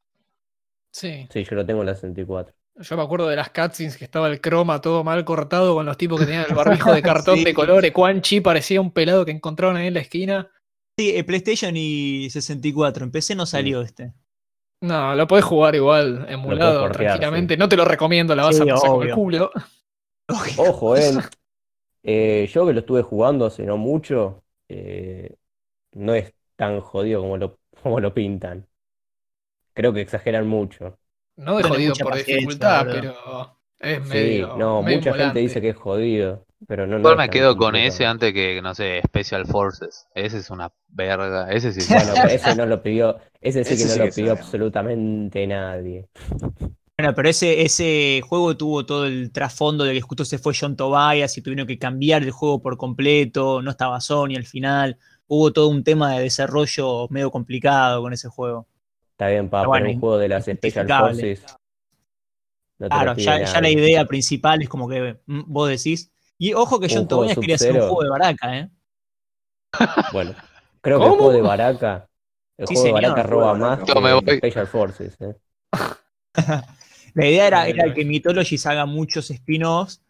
Sí. Sí, yo lo tengo en la 64. Yo me acuerdo de las cutscenes que estaba el croma todo mal cortado con los tipos que tenían el barbijo de [LAUGHS] cartón Sí. de colores. Quan Chi parecía un pelado que encontraron ahí en la esquina. Sí, eh, PlayStation y 64. En PC no salió este. No, lo podés jugar igual, emulado, portear, tranquilamente. No te lo recomiendo, la vas Sí, a pasar con el obvio. Ojo, [LAUGHS] eh. Eh, yo que lo estuve jugando hace no mucho, eh, no es tan jodido como lo, [LAUGHS] como lo pintan. Creo que exageran mucho. No de Tenés jodido por dificultad, pero es Sí, medio. no, medio mucha gente dice que es jodido, pero no, no Igual es me quedo con complicado. ese antes que, no sé, Special Forces. Ese es una verga. Ese sí es Bueno, pero ese no lo pidió, ese sí Ese que no sí lo que pidió sabe. absolutamente nadie. [LAUGHS] Bueno, pero ese, ese juego tuvo todo el trasfondo de que justo se fue John Tobias y tuvieron que cambiar el juego por completo, no estaba Sony al final, hubo todo un tema de desarrollo medio complicado con ese juego. Está bien, para Pero bueno, un juego de las Special. Forces. no Claro, ya, ya la idea principal es como que mm, vos decís. Y ojo que John Tobias quería hacer un juego de Baraka, ¿eh? Bueno, creo que el juego de Baraka, el Sí, juego de señor, juego roba más Yo me voy. Special Forces. eh. [LAUGHS] La idea era, que Mythologies haga muchos spin-offs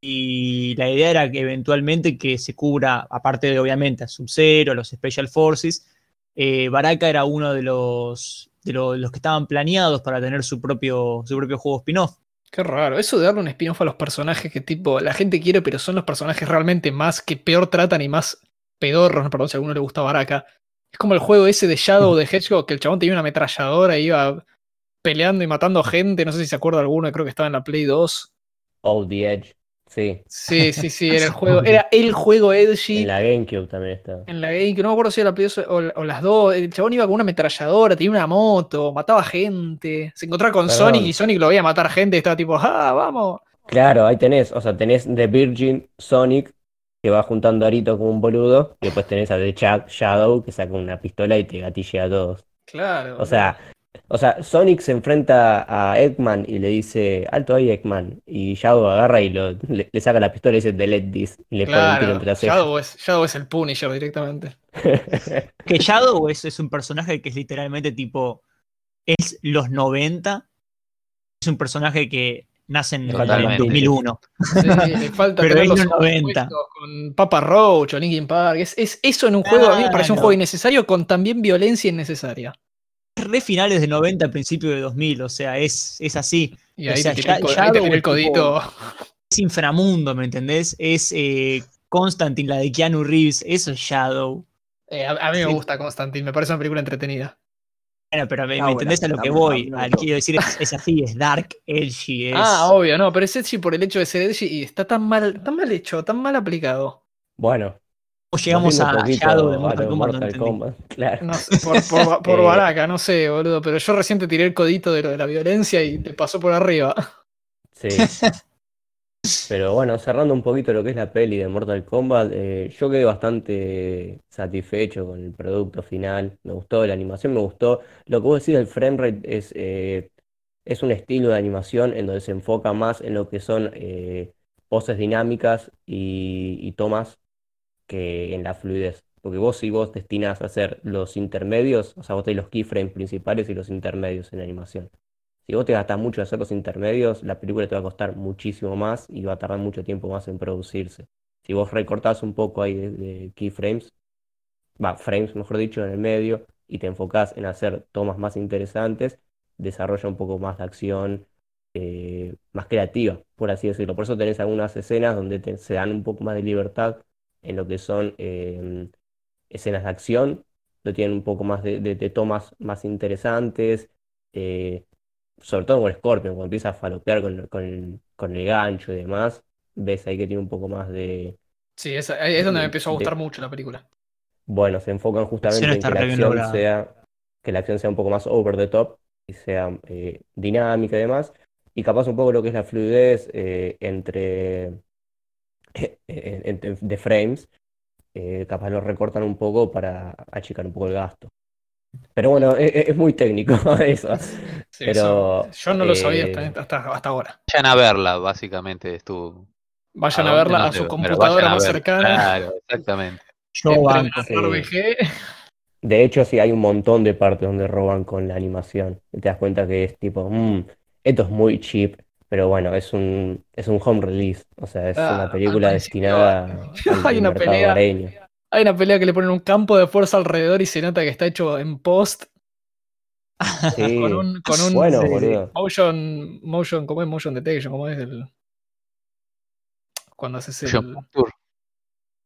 y la idea era que eventualmente que se cubra, aparte de obviamente a Sub-Zero, los Special Forces, eh, Baraka era uno de los, de lo- los que estaban planeados para tener su propio, su propio juego spin-off. Qué raro. Eso de darle un spin-off a los personajes que tipo la gente quiere, pero son los personajes realmente más que peor tratan y más pedorros, perdón si a alguno le gusta Baraka. Es como el juego ese de Shadow de Hedgehog, que el chabón tenía una ametralladora y iba peleando y matando gente. No sé si se acuerda alguno, creo que estaba en la Play 2. Oh, The Edge. Sí, Sí, sí, sí, era el [LAUGHS] juego, era el juego Edgy. en la GameCube también está. En la game, que no me acuerdo si era la Play 2 o, o las dos, el chabón iba con una ametralladora, tenía una moto, mataba gente, se encontraba con Perdón. Sonic y Sonic lo veía matar gente y estaba tipo, ah, vamos. Claro, ahí tenés, o sea, tenés The Virgin Sonic, que va juntando aritos como un boludo, y después tenés a The Chuck Shadow, que saca una pistola y te gatilla a todos. Claro. O sea, o sea, Sonic se enfrenta a Eggman y le dice, alto ahí Eggman, y Shadow agarra y lo, le, le saca la pistola y dice, delete this, y le pone un tiro entre. Shadow es, Shadow es el Punisher directamente. [LAUGHS] Que Shadow es, es un personaje que es literalmente tipo, es los 90, es un personaje que nace en, el Totalmente. 2001. Sí, le falta [LAUGHS] Pero es los los ojos 90. puestos con Papa Roach o Linkin Park. Es, es eso en un juego, a mí me parece un juego innecesario con también violencia innecesaria. Es re finales de 90, principio de 2000, o sea, es, es así. Y O ahí sea, te tiré el, ya- co- ahí Shadow te tiré el es tipo- codito. es inframundo, ¿me entendés? Es eh, Constantine, la de Keanu Reeves, eso es Shadow. Eh, a, a mí me Sí. gusta Constantine, me parece una película entretenida. Bueno, pero me, buena, entendés a lo que buena, voy. a mí me Al- gustó. quiero decir, es, es así, es dark, edgy, es... Ah, obvio, no, pero es edgy por el hecho de ser edgy y está tan mal, tan mal hecho, tan mal aplicado. Bueno, llegamos Volviendo a Shadow de Mortal Kombat. Kombat, [LAUGHS] claro. No por, por, por [LAUGHS] Eh, baraca, no sé, boludo. Pero yo recién te tiré el codito de lo de la violencia y te pasó por arriba. Sí. [LAUGHS] Pero bueno, cerrando un poquito lo que es la peli de Mortal Kombat, eh, yo quedé bastante satisfecho con el producto final. Me gustó la animación, me gustó. Lo que vos decís del frame rate es, eh, es un estilo de animación en donde se enfoca más en lo que son eh, poses dinámicas y, y tomas en la fluidez. Porque vos si vos destinás a hacer los intermedios, o sea, vos tenés los keyframes principales y los intermedios en animación. Si vos te gastás mucho en hacer los intermedios, la película te va a costar muchísimo más y va a tardar mucho tiempo más en producirse. Si vos recortás un poco ahí de, de keyframes, va, frames mejor dicho, en el medio, y te enfocás en hacer tomas más interesantes, desarrolla un poco más de acción, eh, más creativa, por así decirlo. Por eso tenés algunas escenas donde te- se dan un poco más de libertad en lo que son eh, escenas de acción, lo tienen un poco más de, de- de tomas más interesantes. eh, sobre todo con Scorpion, cuando empieza a falopear con, con el, con el gancho y demás, ves ahí que tiene un poco más de... Sí, ahí es donde me De- empezó a gustar de- mucho la película. Bueno, se enfocan justamente en que la acción sea, que la acción sea un poco más over the top y sea eh, dinámica y demás. Y capaz un poco lo que es la fluidez eh, entre- de frames, eh, capaz lo recortan un poco para achicar un poco el gasto. Pero bueno, e- e- es, muy técnico [LAUGHS] eso. [LAUGHS] Sí, Pero, eso- yo no lo sabía eh, hasta, hasta, hasta ahora. Vayan a verla, básicamente, estuvo. Vayan a verla No a su computadora más cercana. Claro, exactamente. Yo banco. Sí. De hecho, sí, hay un montón de partes donde roban con la animación. Y te das cuenta que es tipo, "Mm, esto es muy cheap, pero bueno, es un, es un home release. O sea, es Ah, una al película destinada al, [LAUGHS] hay una pelea. Hay una pelea que le ponen un campo de fuerza alrededor y se nota que está hecho en post Sí, [LAUGHS] con un, con un bueno, sí, boludo. motion, motion, ¿cómo es motion detection? ¿Cómo es el cuando haces el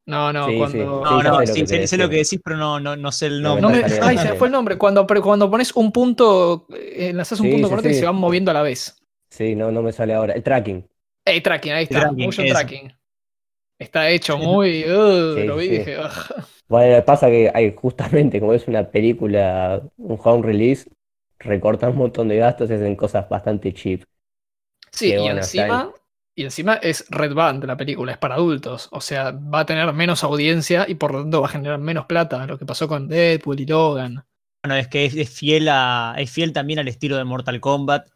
no, no, Sí, sí. cuando No, Sí, no, sé lo sí, que sé, querés sé lo que decir. decís, pero no, no, no sé el No no nombre. me- sale ay, se fue el nombre. Cuando, pero cuando pones un punto, eh, enlazas un Sí, punto sí, con otro y se van moviendo a la vez. Sí, no, no me sale ahora. El tracking. Hey, tracking, ahí está, Tracking, motion eso. tracking. Está hecho muy. [LAUGHS] uh, Sí, lo vi y sí. dije, "Ugh". [LAUGHS] Bueno, pasa que hay justamente, como es una película, un home release, recortan un montón de gastos y hacen cosas bastante cheap. Sí, y encima, y encima es Red Band la película, es para adultos. O sea, va a tener menos audiencia y por lo tanto va a generar menos plata. Lo que pasó con Deadpool y Logan. Bueno, es que es, es fiel a, es fiel también al estilo de Mortal Kombat.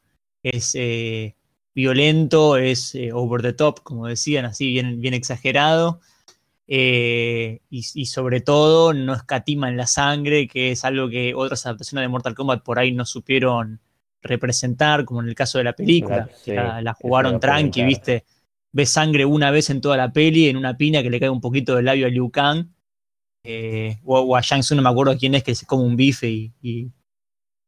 Es eh, violento, es eh, over the top, como decían, así bien, bien exagerado. Eh, y, y sobre todo no escatima en la sangre, que es algo que otras adaptaciones de Mortal Kombat por ahí no supieron representar, como en el caso de la película. Sí, la, jugaron tranqui, viste. Ves sangre una vez en toda la peli, en una piña que le cae un poquito del labio a Liu Kang. eh, o, o a Shang Tsung, no me acuerdo quién es, que se come un bife y, y-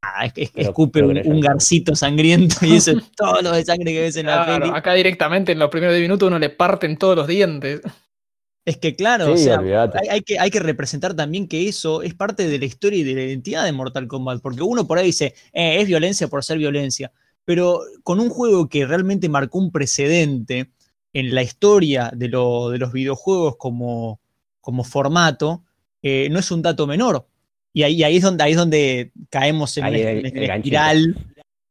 ah, es- es- Pero- escupe pero un, garcito sangriento y eso es [LAUGHS] todo lo de sangre que ves en la Claro, peli. acá directamente en los primeros 10 minutos uno le parten todos los dientes. Es que claro, o sea, hay, hay que, hay que representar también que eso es parte de la historia y de la identidad de Mortal Kombat, porque uno por ahí dice, "Eh, es violencia por ser violencia, pero con un juego que realmente marcó un precedente en la historia de, lo- de los videojuegos como, como formato, eh, no es un dato menor. Y ahí, ahí, es, donde, ahí es donde caemos en Ahí el- en el espiral,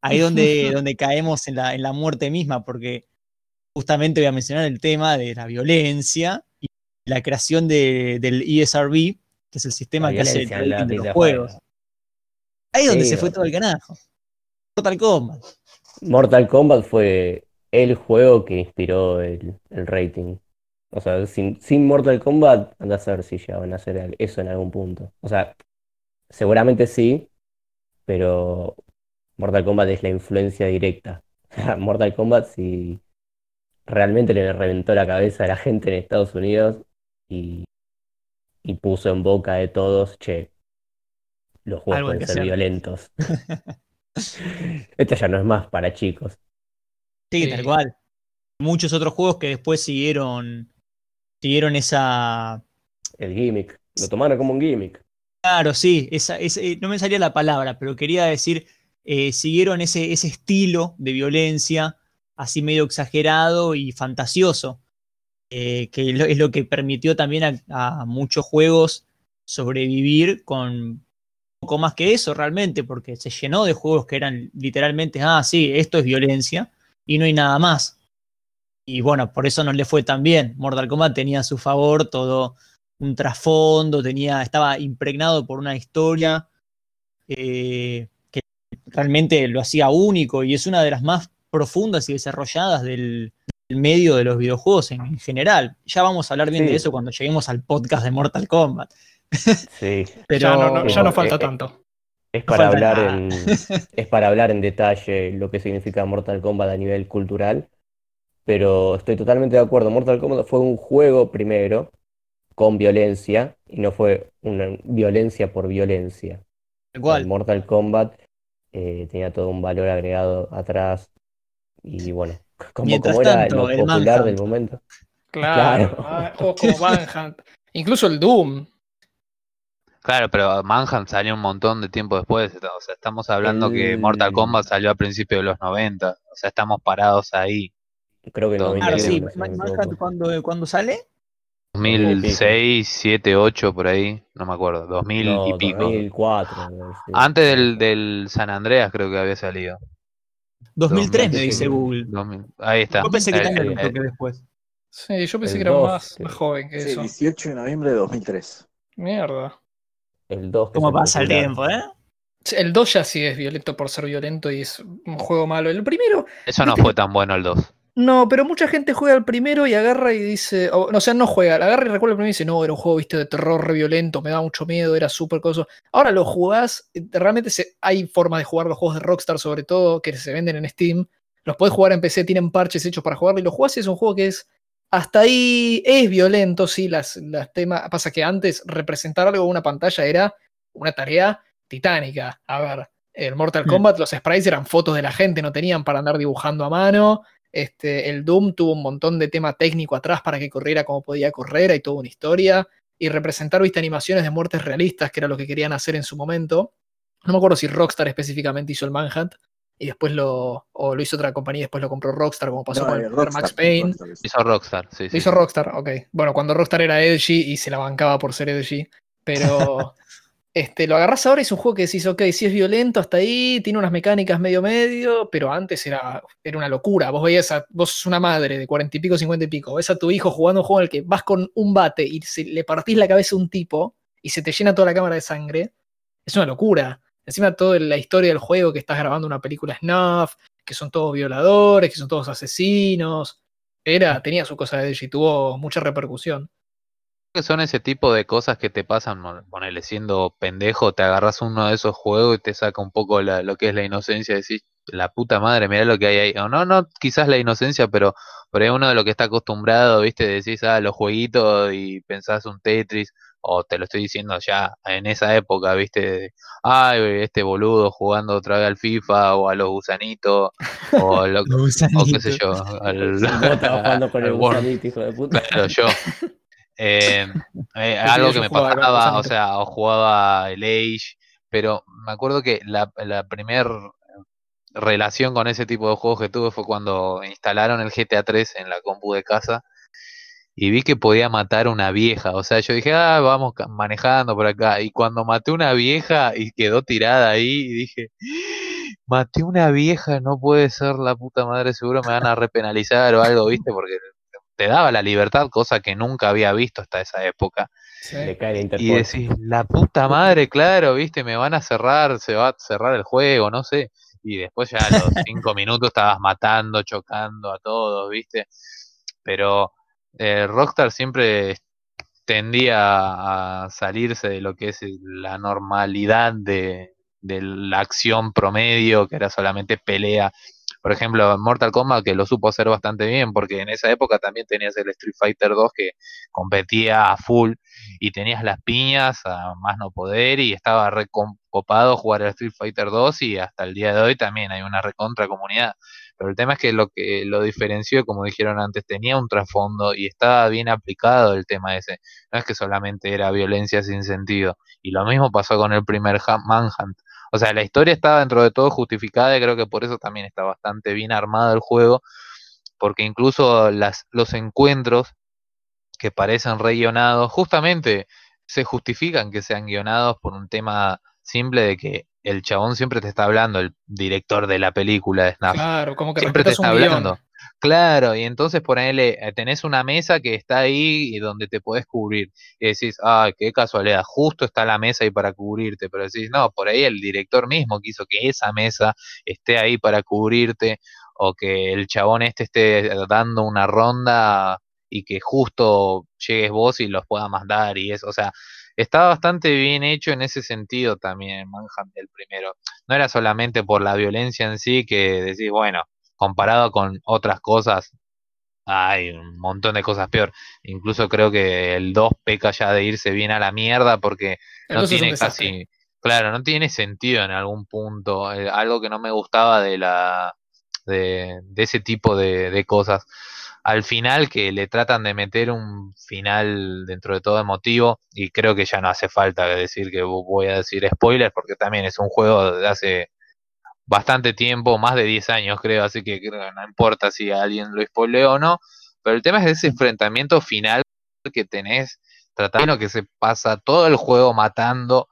ahí es donde, [LAUGHS] donde caemos en la, en la muerte misma, porque justamente voy a mencionar el tema de la violencia y la creación de- del ESRB, que es el sistema La que hace el rating de los juegos. Ahí es donde Sí, se fue todo el carajo. Mortal Kombat. Mortal Kombat fue el juego que inspiró el, el rating. O sea, sin, sin Mortal Kombat, anda a saber si llegaban a hacer eso en algún punto. O sea, seguramente sí, pero Mortal Kombat es la influencia directa. [LAUGHS] Mortal Kombat sí realmente le reventó la cabeza a la gente en Estados Unidos y, y puso en boca de todos, che, los juegos Algo pueden ser violentos. [LAUGHS] [LAUGHS] Esto ya no es más para chicos. Sí, Sí. tal cual. Muchos otros juegos que después siguieron, siguieron esa... El gimmick. Lo tomaron como un gimmick. Claro, sí, esa, ese- no me salía la palabra, pero quería decir, eh, siguieron ese, ese estilo de violencia, así medio exagerado y fantasioso. eh, que es lo, es lo que permitió también a, a muchos juegos sobrevivir con poco más que eso realmente, porque se llenó de juegos que eran literalmente, ah, sí, esto es violencia y no hay nada más. Y bueno, por eso no le fue tan bien. Mortal Kombat tenía a su favor todo un trasfondo, tenía, estaba impregnado por una historia eh, que realmente lo hacía único y es una de las más profundas y desarrolladas del, del medio de los videojuegos en, en, general. Ya vamos a hablar bien Sí. de eso cuando lleguemos al podcast de Mortal Kombat. Sí, [LAUGHS] Pero ya no, no- ya no falta eh, tanto. es para hablar en, [LAUGHS] es para hablar en detalle lo que significa Mortal Kombat a nivel cultural, pero estoy totalmente de acuerdo. Mortal Kombat fue un juego primero con violencia y no fue una violencia por violencia. Tal El. Mortal Kombat eh, tenía todo un valor agregado atrás y bueno, [LAUGHS] como, era tanto, lo el popular del Manhunt. momento. Claro, [LAUGHS] claro. ah, como Manhunt. Incluso el Doom. Claro, pero Manhunt salió un montón de tiempo después. O sea, estamos hablando que Mortal El- Kombat salió a principios de los 90. O sea, estamos parados ahí. Creo que en Claro, Claro, sí. 91, si no Ma- me Manhunt, equivoco. ¿cuándo, cuándo sale? 2006, 7, 8, por ahí. No me acuerdo. 2000 y No, pico. 2004. me parece. Antes del, del San Andreas creo que había salido. 2003 me 2000, dice Google. 2000. Ahí está. Yo pensé que Eh, también eh, después. Sí, yo pensé El que era dos, más, que- más joven que Sí, eso. 18 de noviembre de 2003. Mierda. El 2 que ¿Cómo pasa el tiempo, eh? Sí, El 2 ya sí es violento por ser violento y es un juego malo. El primero, Eso no fue tan bueno el 2. No, pero mucha gente juega al primero y agarra y dice, o, sea, no juega, agarra y recuerda el primero y dice, no, era un juego, viste, de terror re violento, me daba mucho miedo, era súper coso. Ahora lo jugás, eh, realmente se- hay formas de jugar los juegos de Rockstar, sobre todo, que se venden en Steam. Los podés jugar en PC, tienen parches hechos para jugarlo y lo jugás y es un juego que es hasta ahí es violento, sí, las, las temas. Pasa que antes representar algo en una pantalla era una tarea titánica. A ver, el Mortal. Kombat, los sprites eran fotos de la gente, no tenían para andar dibujando a mano. Este, el Doom tuvo un montón de tema técnico atrás para que corriera como podía correr, hay toda una historia. Y representar, viste, animaciones de muertes realistas, que era lo que querían hacer en su momento. No me acuerdo si Rockstar específicamente hizo el Manhunt y después lo, o lo hizo otra compañía y después lo compró Rockstar, como pasó No, con eh, el primer Rockstar, Max Payne. Rockstar hizo. Rockstar, sí, sí. hizo. Rockstar, ok. Bueno, cuando Rockstar era edgy y se la bancaba por ser edgy. Pero [LAUGHS] este, lo agarrás ahora y es un juego que decís, ok, sí es violento hasta ahí, tiene unas mecánicas medio medio, pero antes era, era una locura. Vos veías a, vos sos una madre de cuarenta y pico, cincuenta y pico, ves a tu hijo jugando un juego en el que vas con un bate y se- le partís la cabeza a un tipo y se te llena toda la cámara de sangre. Es una locura. Encima toda la historia del juego que estás grabando una película snuff, que son todos violadores, que son todos asesinos. Era, tenía su cosa de edgy, tuvo mucha repercusión. Que son ese tipo de cosas que te pasan, ponele siendo pendejo, te agarras uno de esos juegos y te saca un poco la- lo que es la inocencia, decís, la puta madre, mirá lo que hay ahí. O no, no, quizás la inocencia, pero por ahí uno de lo que está acostumbrado, viste, decís, ah, los jueguitos y pensás un Tetris, o te lo estoy diciendo ya en esa época, viste, de, ay, este boludo jugando otra vez al FIFA o a los gusanitos, o, lo, [LAUGHS] o qué sé yo, al, [LAUGHS] jugando con [LAUGHS] el gusanito, hijo de puta. Claro, yo. Eh, [LAUGHS] eh, algo que me pasaba, o sea, o jugaba el Age, pero me acuerdo que la, la primer relación con ese tipo de juegos que tuve fue cuando instalaron el GTA 3 en la compu de casa y vi que podía matar a una vieja, o sea, yo dije, ah, vamos manejando por acá, y cuando maté una vieja y quedó tirada ahí, dije, maté una vieja, no puede ser la puta madre, seguro me van a repenalizar o algo, ¿viste? Porque te daba la libertad, cosa que nunca había visto hasta esa época. Sí. Le cae la Y decís, la puta madre, claro, viste, me van a cerrar, se va a cerrar el juego, no sé. Y después ya a los [LAUGHS] cinco minutos estabas matando, chocando a todos, viste. Pero eh, Rockstar siempre tendía a salirse de lo que es la normalidad de, de la acción promedio, que era solamente pelea. Por ejemplo, Mortal Kombat, que lo supo hacer bastante bien, porque en esa época también tenías el Street Fighter 2 que competía a full y tenías las piñas a más no poder y estaba recopado jugar al Street Fighter 2 y hasta el día de hoy también hay una recontra comunidad. Pero el tema es que lo que lo diferenció, como dijeron antes, tenía un trasfondo y estaba bien aplicado el tema ese. No es que solamente era violencia sin sentido. Y lo mismo pasó con el primer Manhunt. O sea, la historia estaba dentro de todo justificada y creo que por eso también está bastante bien armado el juego, porque incluso las, los encuentros que parecen re guionados, justamente se justifican que sean guionados por un tema simple de que el chabón siempre te está hablando, el director de la película de Snap. Claro, como que siempre te está guion. Claro, y entonces ponele, eh, tenés una mesa que está ahí y donde te podés cubrir. Y decís, ah, qué casualidad, justo está la mesa ahí para cubrirte. Pero decís, no, por ahí el director mismo quiso que esa mesa esté ahí para cubrirte, o que el chabón este esté dando una ronda y que justo llegues vos y los pueda mandar y eso. O sea, está bastante bien hecho en ese sentido también Manhunt el primero. No era solamente por la violencia en sí que decís, bueno, comparado con otras cosas, hay un montón de cosas peor. Incluso creo que el 2 peca ya de irse bien a la mierda porque El no 2 es un tiene casi, claro, no tiene sentido en algún punto. Eh, algo que no me gustaba de la de, de ese tipo de, de cosas. Al final que le tratan de meter un final dentro de todo emotivo y creo que ya no hace falta decir que vo- voy a decir spoilers porque también es un juego de hace bastante tiempo, más de 10 años creo, así que creo no importa si alguien lo spoileó o no, pero el tema es ese enfrentamiento final que tenés, tratando que se pasa todo el juego matando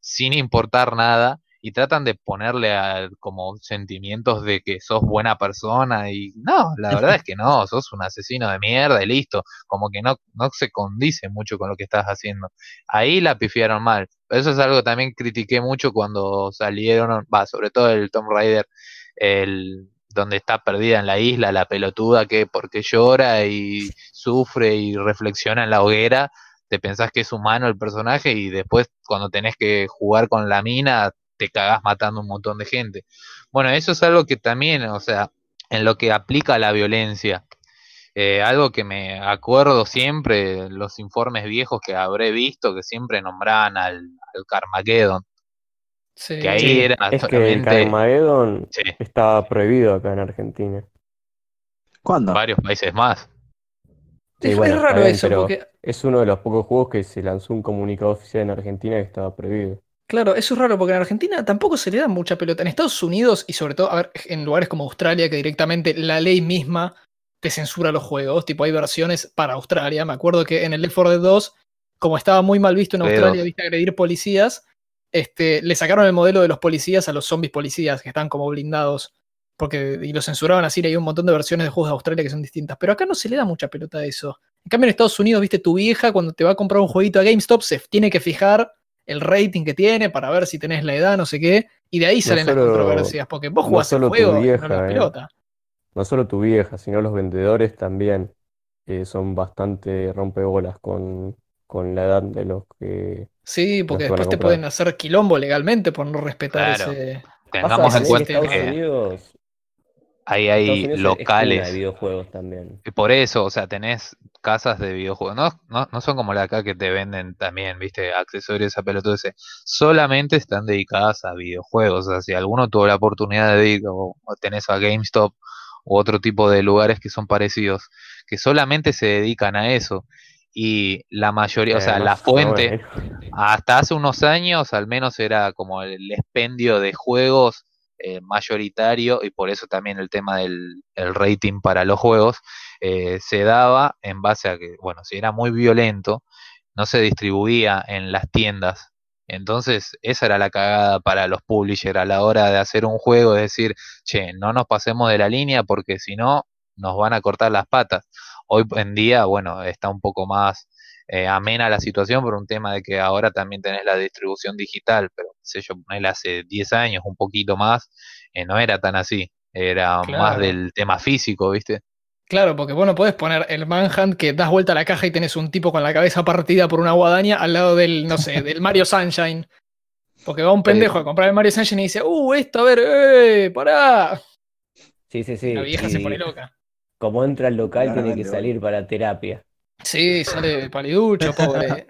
sin importar nada y tratan de ponerle a- como sentimientos de que sos buena persona y no, la verdad es [LAUGHS] que no, sos un asesino de mierda y listo, como que no, no se condice mucho con lo que estás haciendo. Ahí la pifiaron mal. Eso es algo que también critiqué mucho cuando salieron, va, sobre todo el Tomb Raider, el donde está perdida en la isla, la pelotuda que porque llora y sufre y reflexiona en la hoguera, te pensás que es humano el personaje y después cuando tenés que jugar con la mina te cagás matando un montón de gente. Bueno, eso es algo que también, o sea, en lo que aplica la violencia. Eh, algo que me acuerdo siempre, los informes viejos que habré visto, que siempre nombraban al, al Carmageddon, Sí. que ahí Sí, era es que el Carmageddon sí, estaba prohibido acá en Argentina. ¿Cuándo? varios países más. Sí, es, bueno, es está raro bien, eso, porque, es uno de los pocos juegos que se lanzó un comunicado oficial en Argentina que estaba prohibido. Claro, eso es raro, porque en Argentina tampoco se le da mucha pelota. En Estados Unidos, y sobre todo, a ver, en lugares como Australia, que directamente la ley misma te censura los juegos, tipo hay versiones para Australia. Me acuerdo que en el Left 4 Dead 2, como estaba muy mal visto en Australia, 2. viste agredir policías, este, le sacaron el modelo de los policías a los zombies policías, que están como blindados. Porque, y lo censuraban así, y hay un montón de versiones de juegos de Australia que son distintas. Pero acá no se le da mucha pelota a eso. En cambio, en Estados Unidos, viste, tu vieja cuando te va a comprar un jueguito a GameStop se tiene que fijar el rating que tiene para ver si tenés la edad, no sé qué. Y de ahí salen solo- las controversias. Porque vos no jugás el solo tu juego y no vieja, la eh. pelota. No solo tu vieja, sino los vendedores también eh, son bastante rompebolas con, con la edad de los que... Sí, porque después te pueden hacer quilombo legalmente por no respetar Claro. ese. Tengamos en cuenta que Unidos, ahí hay Unidos es- es cuna de locales. videojuegos también. Y Por eso, o sea, tenés casas de videojuegos. No, no, no son como la acá que te venden también, viste, accesorios a pelotudeces. Solamente están dedicadas a videojuegos. O sea, si alguno tuvo la oportunidad de ir, o, o tenés a GameStop u otro tipo de lugares que son parecidos, que solamente se dedican a eso. Y la mayoría, o sea, Eh, la más o fuente, hasta hace unos años al menos era como el expendio de juegos eh, mayoritario y por eso también el tema del el rating para los juegos eh, se daba en base a que, bueno, si era muy violento, no se distribuía en las tiendas. Entonces, esa era la cagada para los publishers a la hora de hacer un juego, es decir, che, no nos pasemos de la línea porque si no, nos van a cortar las patas. Hoy en día, bueno, está un poco más eh, amena la situación por un tema de que ahora también tenés la distribución digital, pero qué sé yo, ponele hace 10 años, un poquito más, eh, no era tan así, era más del tema físico, ¿viste? Claro, porque vos no podés poner el Manhunt que das vuelta a la caja y tenés un tipo con la cabeza partida por una guadaña al lado del, no sé, del Mario Sunshine. Porque va un pendejo a comprar el Mario Sunshine y dice, uh, esto, a ver, eh, pará. Sí, sí, sí. la vieja se pone loca. Como entra al local, tiene que salir para terapia. Sí, sale paliducho, pobre.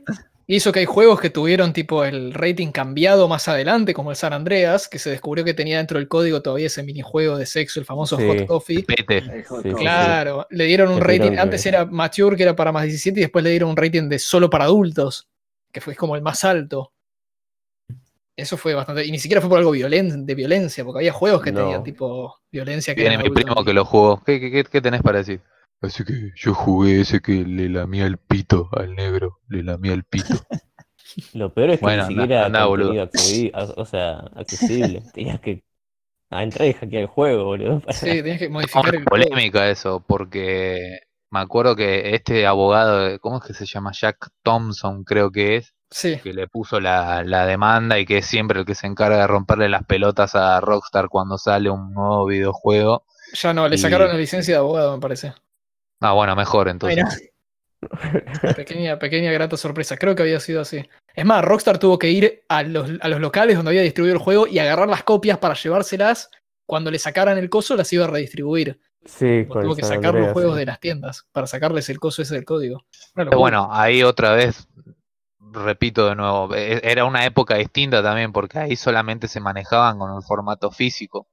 Y eso que hay juegos que tuvieron tipo el rating cambiado más adelante, como el San Andreas, que se descubrió que tenía dentro del código todavía ese minijuego de sexo, el famoso Sí. Hot Coffee. Pete, El hot Sí, sí, coffee. Claro, le dieron un rating, antes era mature, que era para más 17, y después le dieron un rating de solo para adultos, que fue como el más alto. Eso fue bastante, y ni siquiera fue por algo violen- de violencia, porque había juegos que No. tenían tipo violencia que viene eran mi primo que lo jugó. ¿Qué, qué, qué- qué tenés para decir? Así que yo jugué ese que le lamía el pito al negro, le lamía el pito. [LAUGHS] Lo peor es que Bueno, ni siquiera anda, o sea, accesible. [LAUGHS] Tenías que a entrar y hackear el juego, boludo. para- Sí, [LAUGHS] tenías que modificar el polémica eso, porque me acuerdo que este abogado, ¿cómo es que se llama? Jack Thompson, creo que es, Sí, que le puso la, la demanda y que es siempre el que se encarga de romperle las pelotas a Rockstar cuando sale un nuevo videojuego. ya no, le Y- sacaron la licencia de abogado, me parece. Ah, bueno, mejor entonces. Bueno, [LAUGHS] Pequeña, pequeña grata sorpresa. Creo que había sido así. Es más, Rockstar tuvo que ir a los, a los locales donde había distribuido el juego y agarrar las copias para llevárselas. Cuando le sacaran el coso, las iba a redistribuir. Sí, con tuvo que sacar los juegos sí. de las tiendas para sacarles el coso ese del código. Pero bueno, ahí otra vez, repito de nuevo, e- era una época distinta también, porque ahí solamente se manejaban con el formato físico.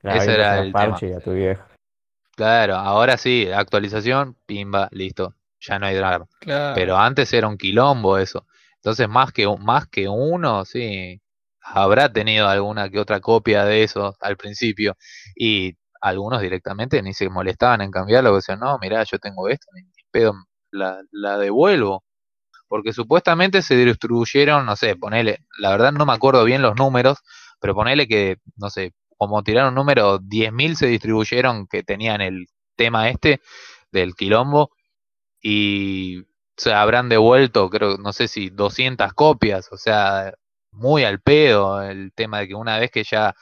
Claro, ese era el parche tema. y a tu vieja. Claro, ahora sí, actualización, pimba, listo, ya no hay drama. Claro. Pero antes era un quilombo eso. Entonces, más que, más que uno, sí, habrá tenido alguna que otra copia de eso al principio. Y algunos directamente ni se molestaban en cambiarlo, decían, no, mirá, yo tengo esto, ni ni pedo, la, la devuelvo. Porque supuestamente se distribuyeron, no sé, ponele, la verdad no me acuerdo bien los números, pero ponele que, no sé, como tiraron un número, 10.000 se distribuyeron que tenían el tema este del quilombo y se habrán devuelto, creo, no sé si 200 copias, o sea, muy al pedo el tema de que una vez que ya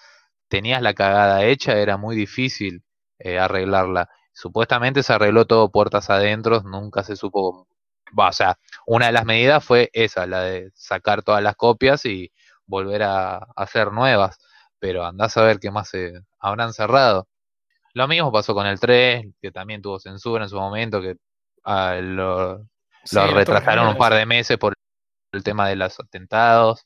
tenías la cagada hecha era muy difícil eh, arreglarla. Supuestamente se arregló todo puertas adentro, nunca se supo, o sea, una de las medidas fue esa, la de sacar todas las copias y volver a hacer nuevas, pero andás a ver qué más se habrán cerrado. Lo mismo pasó con el 3, que también tuvo censura en su momento, que ah, lo, retrasaron un par de meses por el tema de los atentados.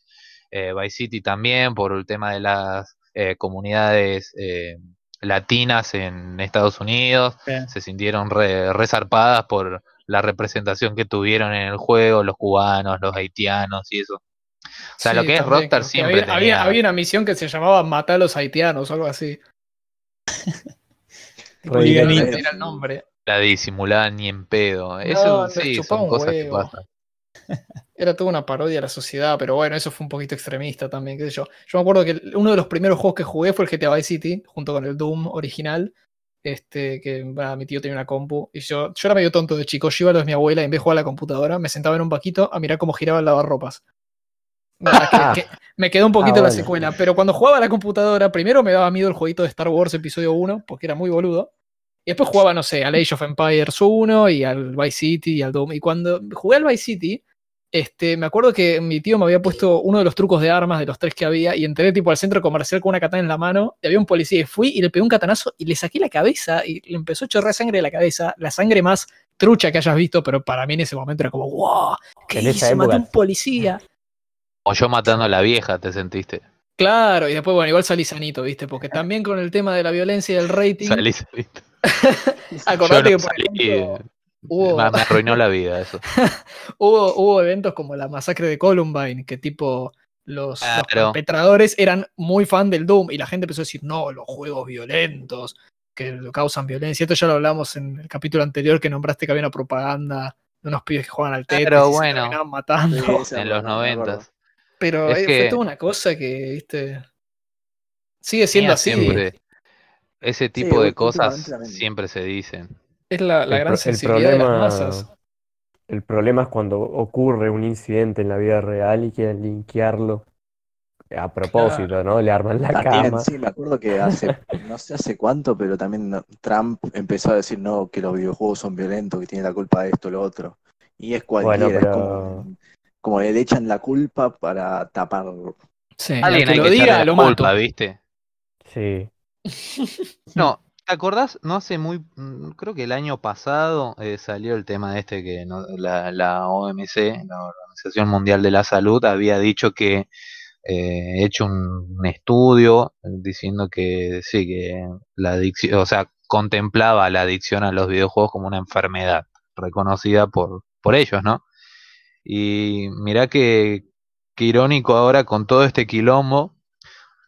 Eh, Vice City también por el tema de las eh, comunidades eh, latinas en Estados Unidos. Bien. Se sintieron re, resarpadas por la representación que tuvieron en el juego, los cubanos, los haitianos y eso. O sea, lo que es también, Rockstar siempre había, había, tenía- había una misión que se llamaba Matar a los haitianos o algo así. [LAUGHS] Ese era el nombre. la disimulada ni en pedo. No, Eso les sí, chupaba son un cosas que huevo. pasan. [LAUGHS] Era toda una parodia a la sociedad, pero bueno, eso fue un poquito extremista también, qué sé yo. Yo me acuerdo que uno de los primeros juegos que jugué fue el GTA Vice City, junto con el Doom original. Este, que bueno, mi tío tenía una compu. Y yo, yo era medio tonto de chico. Yo iba a lo de mi abuela y en vez de jugar a la computadora, me sentaba en un vaquito a mirar cómo giraba el lavarropas. Nada, que- que me quedó un poquito Ah, la bueno. secuela. Pero cuando jugaba a la computadora, primero me daba miedo el jueguito de Star Wars Episodio 1, porque era muy boludo. Y después jugaba, no sé, al Age of Empires 1 y al Vice City y al Doom. Y cuando jugué al Vice City, este, me acuerdo que mi tío me había puesto uno de los trucos de armas de los tres que había y entré tipo al centro comercial con una katana en la mano y había un policía y fui y le pegué un katanazo y le saqué la cabeza y le empezó a chorrear sangre de la cabeza, la sangre más trucha que hayas visto, pero para mí en ese momento era como, wow, ¿qué En hice? Época- un policía. O yo matando a la vieja, te sentiste. Claro, y después, bueno, igual salí sanito, ¿viste? Porque también con el tema de la violencia y el rating, Salís, [LAUGHS] ¿viste? acordate Yo que, no por salí, ejemplo, hubo- me arruinó la vida eso. [LAUGHS] hubo, hubo eventos como la masacre de Columbine, que tipo los, los Claro. perpetradores eran muy fan del Doom y la gente empezó a decir, no, los juegos violentos que causan violencia. Esto ya lo hablamos en el capítulo anterior que nombraste que había una propaganda de unos pibes que juegan al Tetris Pero y se bueno. terminaban matando. Sí, en los noventas. Pero Es eh, fue que- toda una cosa que, viste, sigue siendo así. siempre ese tipo de cosas siempre se dicen. Es la, la El gran pro- sensibilidad de las masas. El problema es cuando ocurre un incidente en la vida real y quieren linkearlo a propósito, ¿no? Le arman la También, cama. sí, me acuerdo que hace, [LAUGHS] no sé hace cuánto, pero también Trump empezó a decir no, que los videojuegos son violentos, que tiene la culpa de esto, lo otro. Y es cualquiera, Bueno, es como, le echan la culpa para tapar. Sí, al Alguien que hay lo que diga, lo la culpa, mato. ¿viste? Sí. [LAUGHS] No, ¿te acordás? No hace muy, mm, creo que el año pasado eh, salió el tema este que no- la, la OMC, la Organización Mundial de la Salud, había dicho que eh, hecho un, un estudio diciendo que sí, que la adicción, o sea, contemplaba la adicción a los videojuegos como una enfermedad reconocida por, por ellos, ¿no? Y mirá que, que irónico ahora con todo este quilombo,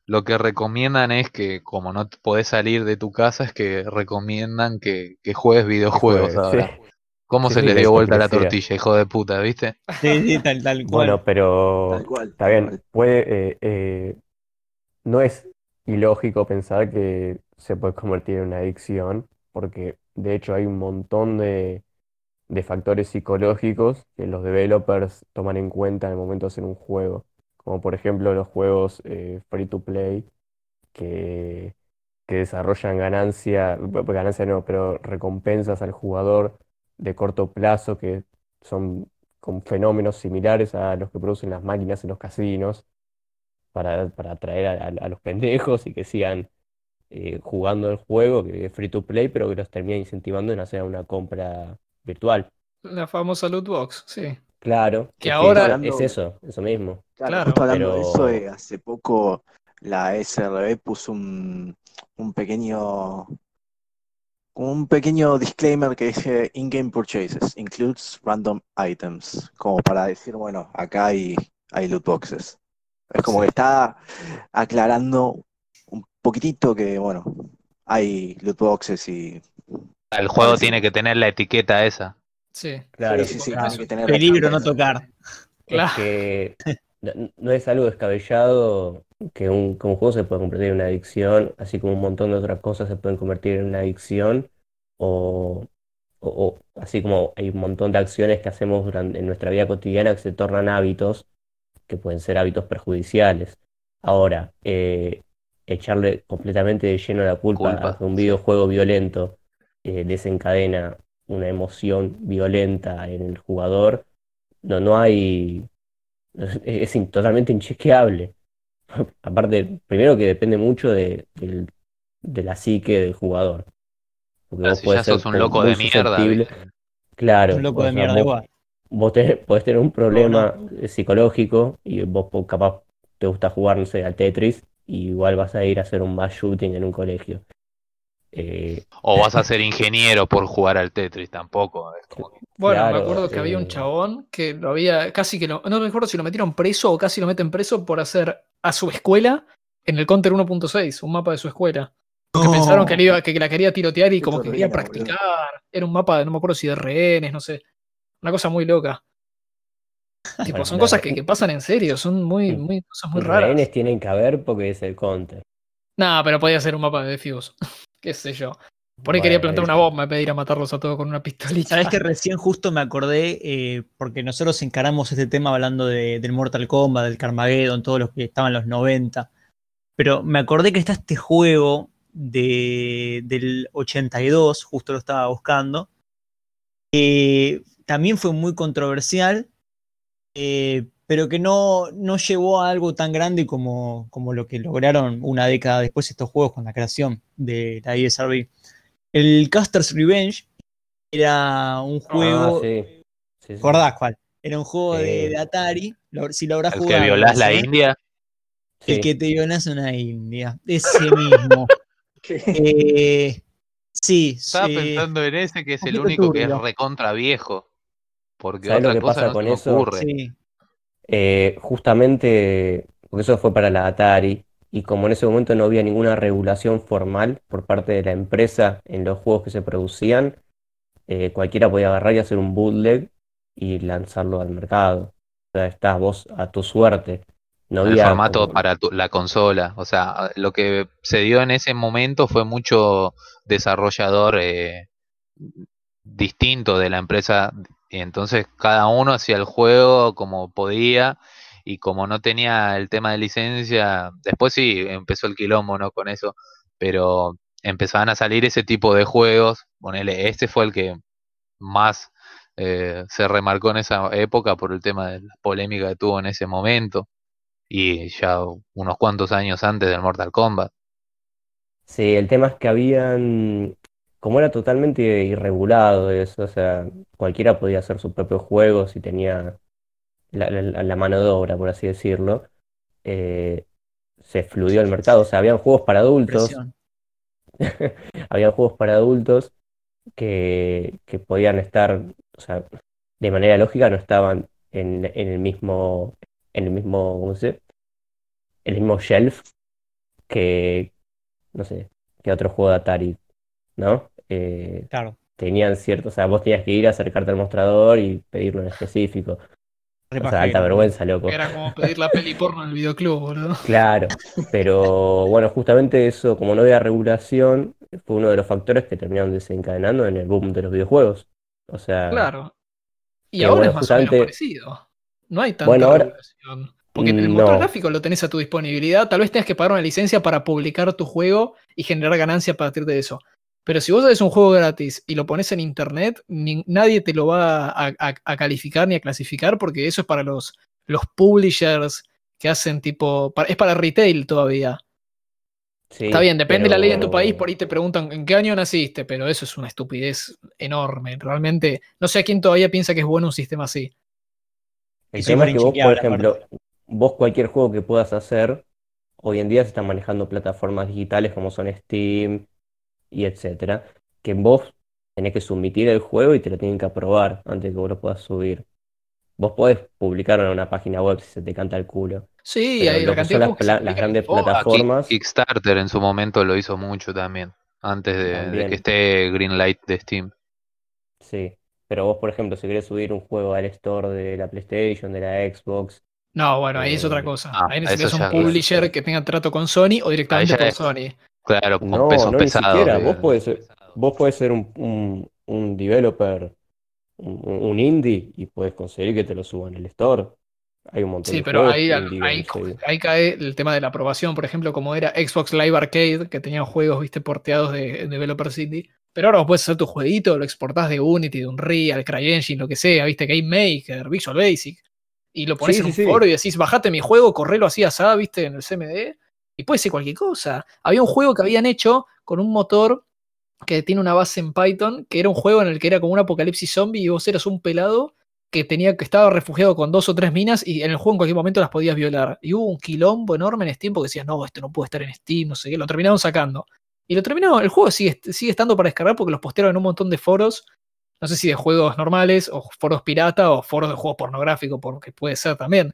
lo que recomiendan es que, como no te podés salir de tu casa, es que recomiendan que, que juegues videojuegos juegues, ahora. sí. ¿Cómo Sí, se sí, la dio vuelta la tortilla, hijo de puta, viste? Sí, sí, tal, tal cual. Bueno, pero Tal cual. está bien, cual. puede, eh, eh, no es ilógico pensar que se puede convertir en una adicción, porque de hecho hay un montón de, de factores psicológicos que los developers toman en cuenta en el momento de hacer un juego, como por ejemplo los juegos eh, free to play que, que desarrollan ganancia, ganancia no, pero recompensas al jugador de corto plazo que son con fenómenos similares a los que producen las máquinas en los casinos para, para atraer a los pendejos y que sigan eh, jugando el juego, que es free to play, pero que los termina incentivando en hacer una compra virtual. La famosa loot box, sí. Claro, Que es ahora- es Hablando- eso, eso mismo. Claro, Claro. justo hablando de eso, Pero- eh, hace poco la SRB puso un, un pequeño un pequeño disclaimer que dice in-game purchases includes random items, como para decir, bueno, acá hay, hay loot boxes. Es como Sí. que está aclarando un poquitito que, bueno, hay loot boxes y El juego tiene que tener la etiqueta esa. Sí. Claro, sí, sí, sí, Claro. tiene que tener Peligro no tocar. Claro. Es que no, es algo descabellado que un, que un juego se pueda convertir en una adicción, así como un montón de otras cosas se pueden convertir en una adicción, o, o- o así como hay un montón de acciones que hacemos durante, en nuestra vida cotidiana que se tornan hábitos, que pueden ser hábitos perjudiciales. Ahora, eh, echarle completamente de lleno la culpa Culpa, a un videojuego violento eh, desencadena una emoción violenta en el jugador, no, no hay, [LAUGHS] es, totalmente inchequeable. [LAUGHS] Aparte, primero que depende mucho de, del- de la psique del jugador. Porque Pero vos si podés ya ser sos un loco de mierda. Claro, Un loco de sea, mierda vos- igual. Vos tenés- podés tener un problema eh, psicológico y vos capaz te gusta jugar, no sé, al Tetris y igual vas a ir a hacer un mass shooting en un colegio. Eh, O vas a ser ingeniero por jugar al Tetris, tampoco. Como que- [LAUGHS] Bueno, me acuerdo que había un eh. chabón que lo había, casi que lo, no recuerdo si lo metieron preso o casi lo meten preso por hacer a su escuela en el Counter 1.6, un mapa de su escuela. No. pensaron que, iba, que la quería tirotear y Qué como que quería practicar. Era un mapa, de- no me acuerdo si de rehenes, no sé. Una cosa muy loca. [LAUGHS] tipo, Bueno, son cosas que, que pasan en serio, son muy, Mm. muy cosas muy raras. rehenes tienen que haber porque es el counter. Nah, pero podía ser un mapa de Defuse. [LAUGHS] Qué sé yo. Por ahí quería plantar una bomba y pedir a matarlos a todos con una pistolita. Sabes que recién justo me acordé, eh, porque nosotros encaramos este tema hablando de- del Mortal Kombat, del Carmageddon, todos los que estaban en los 90. Pero me acordé que está este juego de, del 82, justo lo estaba buscando, que también fue muy controversial, eh, pero que no, no llevó a algo tan grande como, como lo que lograron una década después estos juegos con la creación de la ESRB. El Caster's Revenge era un juego. Ah, sí. Sí, sí. ¿Recordás cuál? Era un juego de, de Atari. lo- si lo habrás El jugado. que violás la. India. Sí. El que te violas una India. Ese mismo. [LAUGHS] Eh, sí, Estaba sí. pensando en ese que es el único que es recontra viejo. Porque ¿Sabés lo otra que cosa pasa no con se eso? ocurre. Eh, justamente, porque eso fue para la Atari, y como en ese momento no había ninguna regulación formal por parte de la empresa en los juegos que se producían, eh, cualquiera podía agarrar y hacer un bootleg y lanzarlo al mercado. O sea, estás vos a tu suerte. No el formato como- para tu- la consola. O sea, lo que se dio en ese momento fue mucho desarrollador eh, distinto de la empresa. Y entonces cada uno hacía el juego como podía. Y como no tenía el tema de licencia, después sí empezó el quilombo, ¿no? Con eso. Pero empezaban a salir ese tipo de juegos. Ponele, este fue el que más eh, se remarcó en esa época por el tema de la polémica que tuvo en ese momento y ya unos cuantos años antes del Mortal Kombat. Sí, el tema es que habían, como era totalmente irregulado eso, o sea, cualquiera podía hacer su propio juego si tenía la, la- la mano de obra, por así decirlo, eh, se fluidió el mercado, o sea, habían juegos para adultos, [LAUGHS] habían juegos para adultos que, que podían estar, o sea, de manera lógica no estaban en, en el mismo, en el mismo, ¿cómo se dice? El mismo shelf que, no sé, que otro juego de Atari, ¿no? Eh, Claro. tenían cierto, o sea, vos tenías que ir a acercarte al mostrador y pedirlo en específico. O sea, alta vergüenza, loco. Era como pedir la peli porno en el videoclub, boludo. [LAUGHS] Claro, pero bueno, justamente eso, como no había regulación, fue uno de los factores que terminaron desencadenando en el boom de los videojuegos. O sea, Claro. Y ahora bueno, es más o menos justamente- parecido. No hay tanta Bueno, ahora- regulación. Porque el motor No. gráfico lo tenés a tu disponibilidad. Tal vez tengas que pagar una licencia para publicar tu juego y generar ganancia a partir de eso. Pero si vos haces un juego gratis y lo pones en internet, ni- nadie te lo va a, a- a calificar ni a clasificar porque eso es para los, los publishers que hacen tipo. es para retail todavía. sí, Está bien, depende de la ley de tu país, por ahí te preguntan en qué año naciste, pero eso es una estupidez enorme. Realmente, no sé a quién todavía piensa que es bueno un sistema así. El tema es que vos, por ejemplo, vos cualquier juego que puedas hacer, hoy en día se están manejando plataformas digitales como son Steam y etcétera, que vos tenés que submitir el juego y te lo tienen que aprobar antes de que vos lo puedas subir. Vos podés publicarlo en una página web si se te canta el culo. Sí, hay lo la que cantidad son las, pla- grandes Kick- plataformas, Kickstarter en su momento lo hizo mucho también, antes de, que esté Greenlight de Steam. sí. Pero vos, por ejemplo, si querés subir un juego al store de la PlayStation, de la Xbox, No, bueno, ahí es otra Eh, cosa. ah, ahí necesitas un publisher que tenga trato con Sony o directamente es- Sony. Claro, con No, pesos no, ni pesados. siquiera. Vos podés ser, vos podés ser un, un, un developer, un, un indie, y podés conseguir que te lo suban en el store. Hay un montón Sí, de pero juegos ahí, indie ahí, se- ahí cae el tema de la aprobación, por ejemplo, como era Xbox Live Arcade, que tenían juegos, viste, porteados de, de Developer City. Pero ahora vos puedes hacer tu jueguito, lo exportás de Unity, de Unreal, CryEngine, lo que sea, viste, Game Maker, Visual Basic. Y lo pones Sí, en sí, un sí. foro y decís, bajate mi juego, correlo así asá, viste, en el CMD. Y puede ser cualquier cosa. Había un juego que habían hecho con un motor que tiene una base en Python, que era un juego en el que era como un apocalipsis zombie y vos eras un pelado que tenía que estaba refugiado con dos o tres minas y en el juego en cualquier momento las podías violar. Y hubo un quilombo enorme en Steam porque decías, no, esto no puede estar en Steam, no sé qué. Lo terminaron sacando. Y lo terminaron, el juego sigue, sigue estando para descargar porque los postearon en un montón de foros. No sé si de juegos normales o foros pirata o foros de juegos pornográficos, porque puede ser también.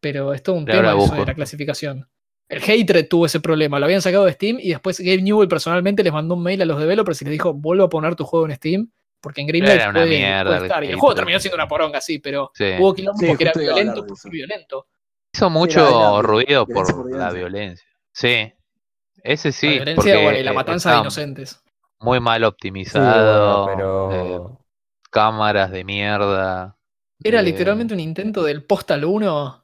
Pero es todo un tema eso de la clasificación. El Hatred tuvo ese problema, lo habían sacado de Steam y después Gabe Newell personalmente les mandó un mail a los developers y les dijo, vuelvo a poner tu juego en Steam, porque en Greenlight Era una puede, mierda puede el estar. Y el juego terminó siendo una poronga, sí, pero Sí. hubo quilombo Sí, porque era violento, eso. violento. Hizo mucho era ruido por la violencia. Sí, ese sí, la violencia porque bueno, y la eh, matanza de inocentes. muy mal Sí, optimizado, eh, cámaras de mierda. Era eh, literalmente un intento del Postal 1.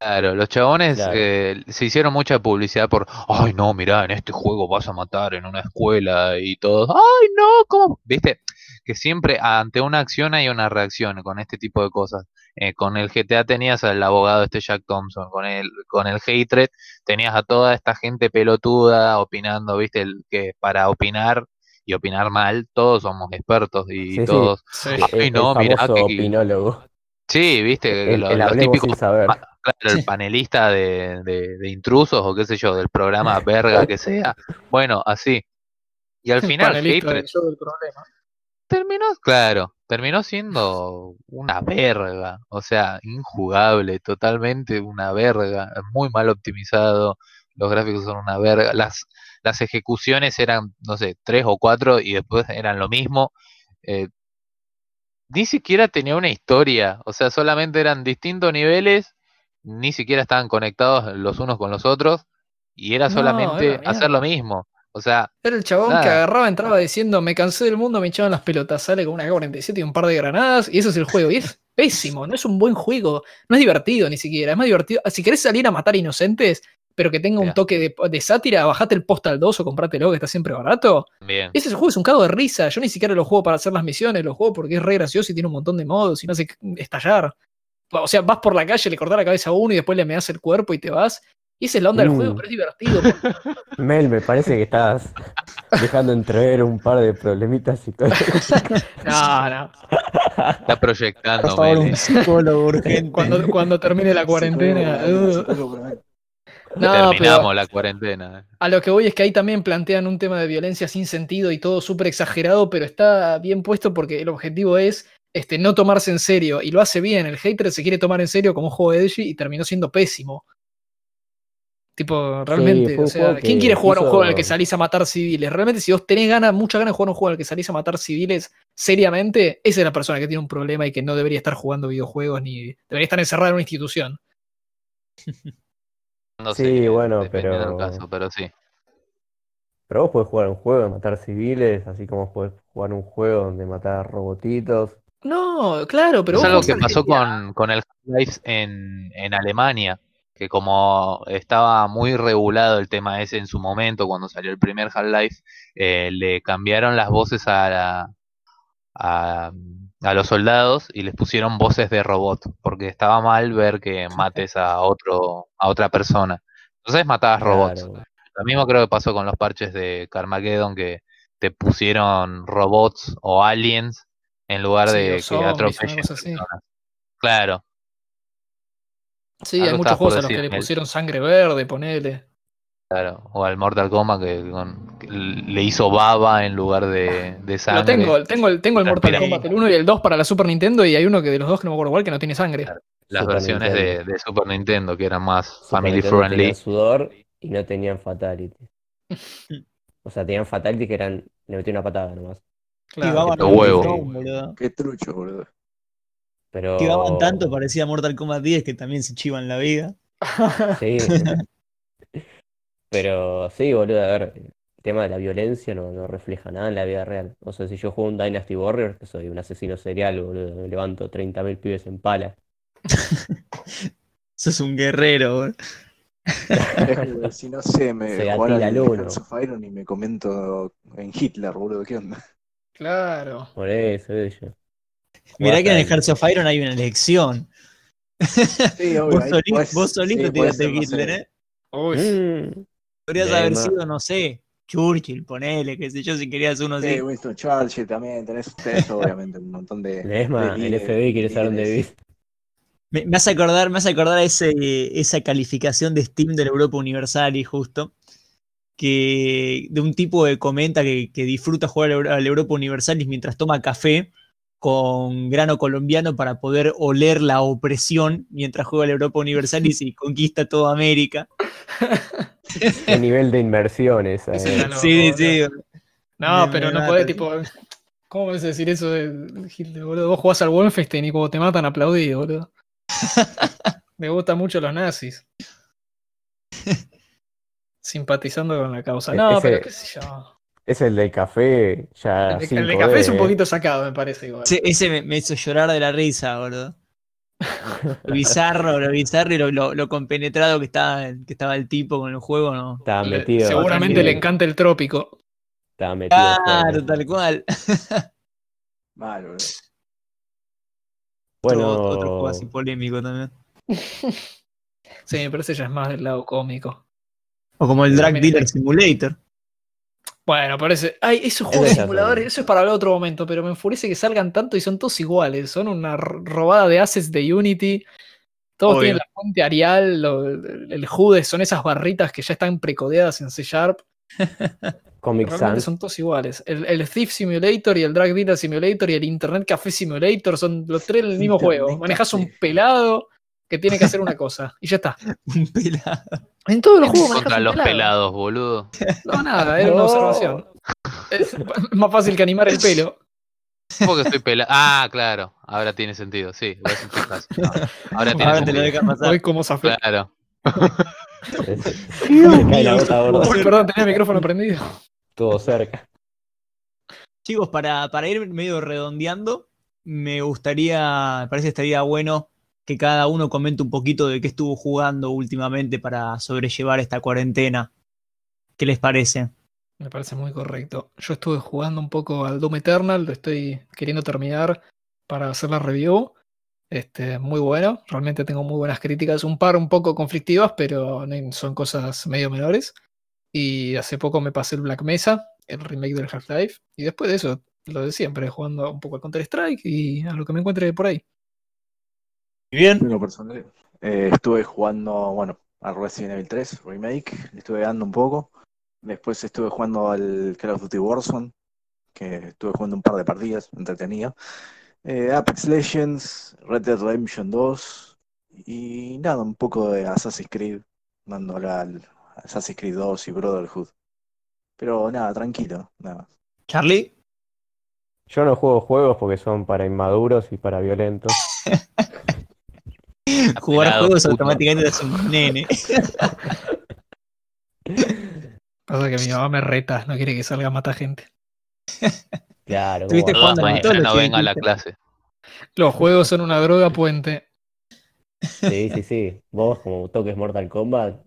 Claro, los chabones Claro. eh, se hicieron mucha publicidad por, ay no, mirá, en este juego vas a matar en una escuela y todos, ay no, ¿cómo? Viste, que siempre ante una acción hay una reacción con este tipo de cosas. Eh, con el GTA tenías al abogado este Jack Thompson, con el, con el Hatred tenías a toda esta gente pelotuda opinando, viste, el, que para opinar y opinar mal, todos somos expertos y Sí, todos, Sí. ay el no, mirá que... opinólogo, Sí, viste, el, lo- el los típicos sin saber. Claro, el panelista de, de- de intrusos o qué sé yo, del programa [LAUGHS] verga que sea. Bueno, así. Y al final, Hatred terminó, claro, terminó siendo una verga. O sea, injugable, totalmente una verga. Muy mal optimizado. Los gráficos son una verga. Las, las ejecuciones eran, no sé, tres o cuatro y después eran lo mismo. Eh, ni siquiera tenía una historia. O sea, solamente eran distintos niveles ni siquiera estaban conectados los unos con los otros y era No, solamente era hacer lo mismo. O sea, Era el chabón que agarraba, entraba diciendo, me cansé del mundo, me echaban las pelotas, sale con una K-47 y un par de granadas, y ese es el juego. Y es [LAUGHS] pésimo, no es un buen juego, no es divertido ni siquiera, es más divertido. Si querés salir a matar inocentes, pero que tenga un toque de, de sátira, bajate el Postal 2 o comprátelo, que está siempre barato. bien. Ese juego es un cago de risa, yo ni siquiera lo juego para hacer las misiones, lo juego porque es re gracioso y tiene un montón de modos y no hace estallar. O sea, vas por la calle, le cortás la cabeza a uno y después le meas el cuerpo y te vas. Y esa es la onda del Mm. juego, pero es divertido. porque [LAUGHS] Mel, me parece que estás dejando entrever un par de problemitas psicológicos. [LAUGHS] No, no. Está proyectando, Por favor, Meli. un psicólogo [LAUGHS] urgente. Cuando, cuando termine la cuarentena. psicólogo, No, Terminamos pero la cuarentena. a lo que voy es que ahí también plantean un tema de violencia sin sentido y todo súper exagerado, pero está bien puesto porque el objetivo es este, no tomarse en serio y lo hace bien. El hater se quiere tomar en serio como un juego de Edgy y terminó siendo pésimo. Tipo, realmente, o sea, ¿quién quiere jugar a un juego en el que salís a matar civiles? Realmente, si vos tenés ganas, muchas ganas de jugar a un juego en el que salís a matar civiles seriamente, esa es la persona que tiene un problema y que no debería estar jugando videojuegos ni debería estar encerrada en una institución. No Sí, sé, bueno, dependiendo del pero- caso, pero sí. Pero vos podés jugar un juego de matar civiles, así como podés jugar un juego donde matar robotitos. No, claro, pero es algo que pasó con, con el Half-Life en, en Alemania, que como estaba muy regulado el tema ese en su momento, cuando salió el primer Half-Life, eh, le cambiaron las voces a, la- a, a los soldados y les pusieron voces de robot, porque estaba mal ver que [LAUGHS] mates a otro, a otra persona. Entonces matabas robots. Claro. Lo mismo creo que pasó con los parches de Carmageddon que te pusieron robots o aliens en lugar Sí, de que atropellen. Claro, Sí, hay muchos juegos a los que le pusieron sangre verde, ponele. claro. O al Mortal Kombat que, con- que le hizo baba en lugar de, de Lo sangre. tengo, tengo el, tengo el Mortal. Kombat, el 1 y el 2 para la Super Nintendo, y hay uno que de los dos que no me acuerdo cuál que no tiene sangre. Claro. Las Super versiones de, Super Nintendo que eran más Super family Nintendo friendly. tenían sudor y no tenían fatality. [LAUGHS] O sea, tenían fatality que eran. Le metí una patada nomás. Claro. Botón, boludo. Qué trucho, boludo. Pero. Activaban tanto, parecía Mortal Kombat 10 que también se chivan la vida. [LAUGHS] Sí. Pero sí, boludo, a ver, el tema de la violencia no, no refleja nada en la vida real. O sea, si yo juego un Dynasty Warriors, que soy un asesino serial, boludo, me levanto 30.000 pibes en pala. [LAUGHS] Sos un guerrero, boludo. Si no sé, me Se atila al. Hearts of Iron y me comento en Hitler, boludo, ¿qué onda? Claro. Por eso, yo. Mirá que en el Hearts of Iron hay una elección. Sí, [LAUGHS] obvio, Vos, ahí solito, vos solito sí, tiraste Hitler, ¿eh? Uy, Mm, Podrías Y haber sido, no sé, Churchill, ponele, qué sé yo, si querías uno así. Sí, Winston Churchill también, tenés, tenés obviamente un montón de. Ledesma, de el FBI quiere saber dónde vivís. Me, me hace acordar, me hace acordar a ese, esa calificación de Steam de la Europa Universalis, justo. Que de un tipo que comenta que, que disfruta jugar al Euro- al Europa Universalis mientras toma café con grano colombiano para poder oler la opresión mientras juega al Europa Universalis y conquista toda América. Qué nivel de inmersión esa, eh. sí, sí. No, Me- pero me no mata, podés, tipo. ¿Cómo vas a decir eso de Hitler, boludo? Vos jugás al Wolfenstein y cuando te matan aplaudís, boludo. [LAUGHS] Me gustan mucho los nazis. Simpatizando con la causa. E- No, ese- pero qué sé yo. Es el del café, ya El de, el de 5D, café es un poquito sacado, me parece igual. Ese, ese me, me hizo llorar de la risa, boludo. [LAUGHS] Lo bizarro, lo bizarro y lo, lo- lo compenetrado que estaba, que estaba el tipo con el juego, ¿no? Estaba Le- metido. seguramente le encanta el trópico. Estaba metido. Claro, tal cual. [LAUGHS] Mal, boludo. Bueno, Otro, otro juego así polémico también. [LAUGHS] Sí, me parece ya es más del lado cómico. O como el también Dealer Simulator. Bueno, parece. Ay, esos juegos Ese de simuladores, eso es para hablar otro momento, pero me enfurece que salgan tanto y son todos iguales. Son una robada de assets de Unity. Todos Obvio. tienen la fuente Arial, lo- el HUD, son esas barritas que ya están precodeadas en C Sharp. [LAUGHS] Comic Sans. son todos iguales. El, el Thief Simulator y el Drug Dealer Simulator y el Internet Café Simulator son los tres el mismo Internet juego. Manejas un pelado que tiene que hacer una cosa y ya está. [LAUGHS] Un pelado. En todos los juegos Contra los pelado. pelados, boludo. No, nada, era una observación. Es más fácil que animar el pelo. ¿Cómo que estoy pelado? Ah, claro. Ahora tiene sentido, sí. No, Ahora tiene Ahora te lo sentido. deja pasar. Hoy como zafé. Claro. [LAUGHS] Me cae la gota gorda. Uy, perdón, tenía el micrófono prendido. Todo cerca. Chicos, para, para ir medio redondeando, me gustaría, me parece que estaría bueno que cada uno comente un poquito de qué estuvo jugando últimamente para sobrellevar esta cuarentena. ¿Qué les parece? Me parece muy correcto. Yo estuve jugando un poco al Doom Eternal, lo estoy queriendo terminar para hacer la review. Este, muy bueno, realmente tengo muy buenas críticas, un par un poco conflictivas, pero son cosas medio menores. Y hace poco me pasé el Black Mesa, el remake del Half-Life, y después de eso, lo de siempre, jugando un poco al Counter-Strike y a lo que me encuentre por ahí. Bien. En lo personal, eh, estuve jugando, bueno, al Resident Evil 3 Remake, le estuve dando un poco. Después estuve jugando al Call of Duty Warzone, que estuve jugando un par de partidas, entretenida. Eh, Apex Legends, Red Dead Redemption 2 y nada, un poco de Assassin's Creed, dándole al Assassin's Creed 2 y Brotherhood. Pero nada, tranquilo, nada más. Charlie, Yo no juego juegos porque son para inmaduros y para violentos. [LAUGHS] jugar Pelado, juegos puto. automáticamente te hace un nene. [LAUGHS] Pasa que mi mamá me reta, no quiere que salga a matar gente. Claro. Tuviste al Mañana no venga a la clase. Los juegos son una droga puente. Sí, sí, sí. Vos, como toques Mortal Kombat,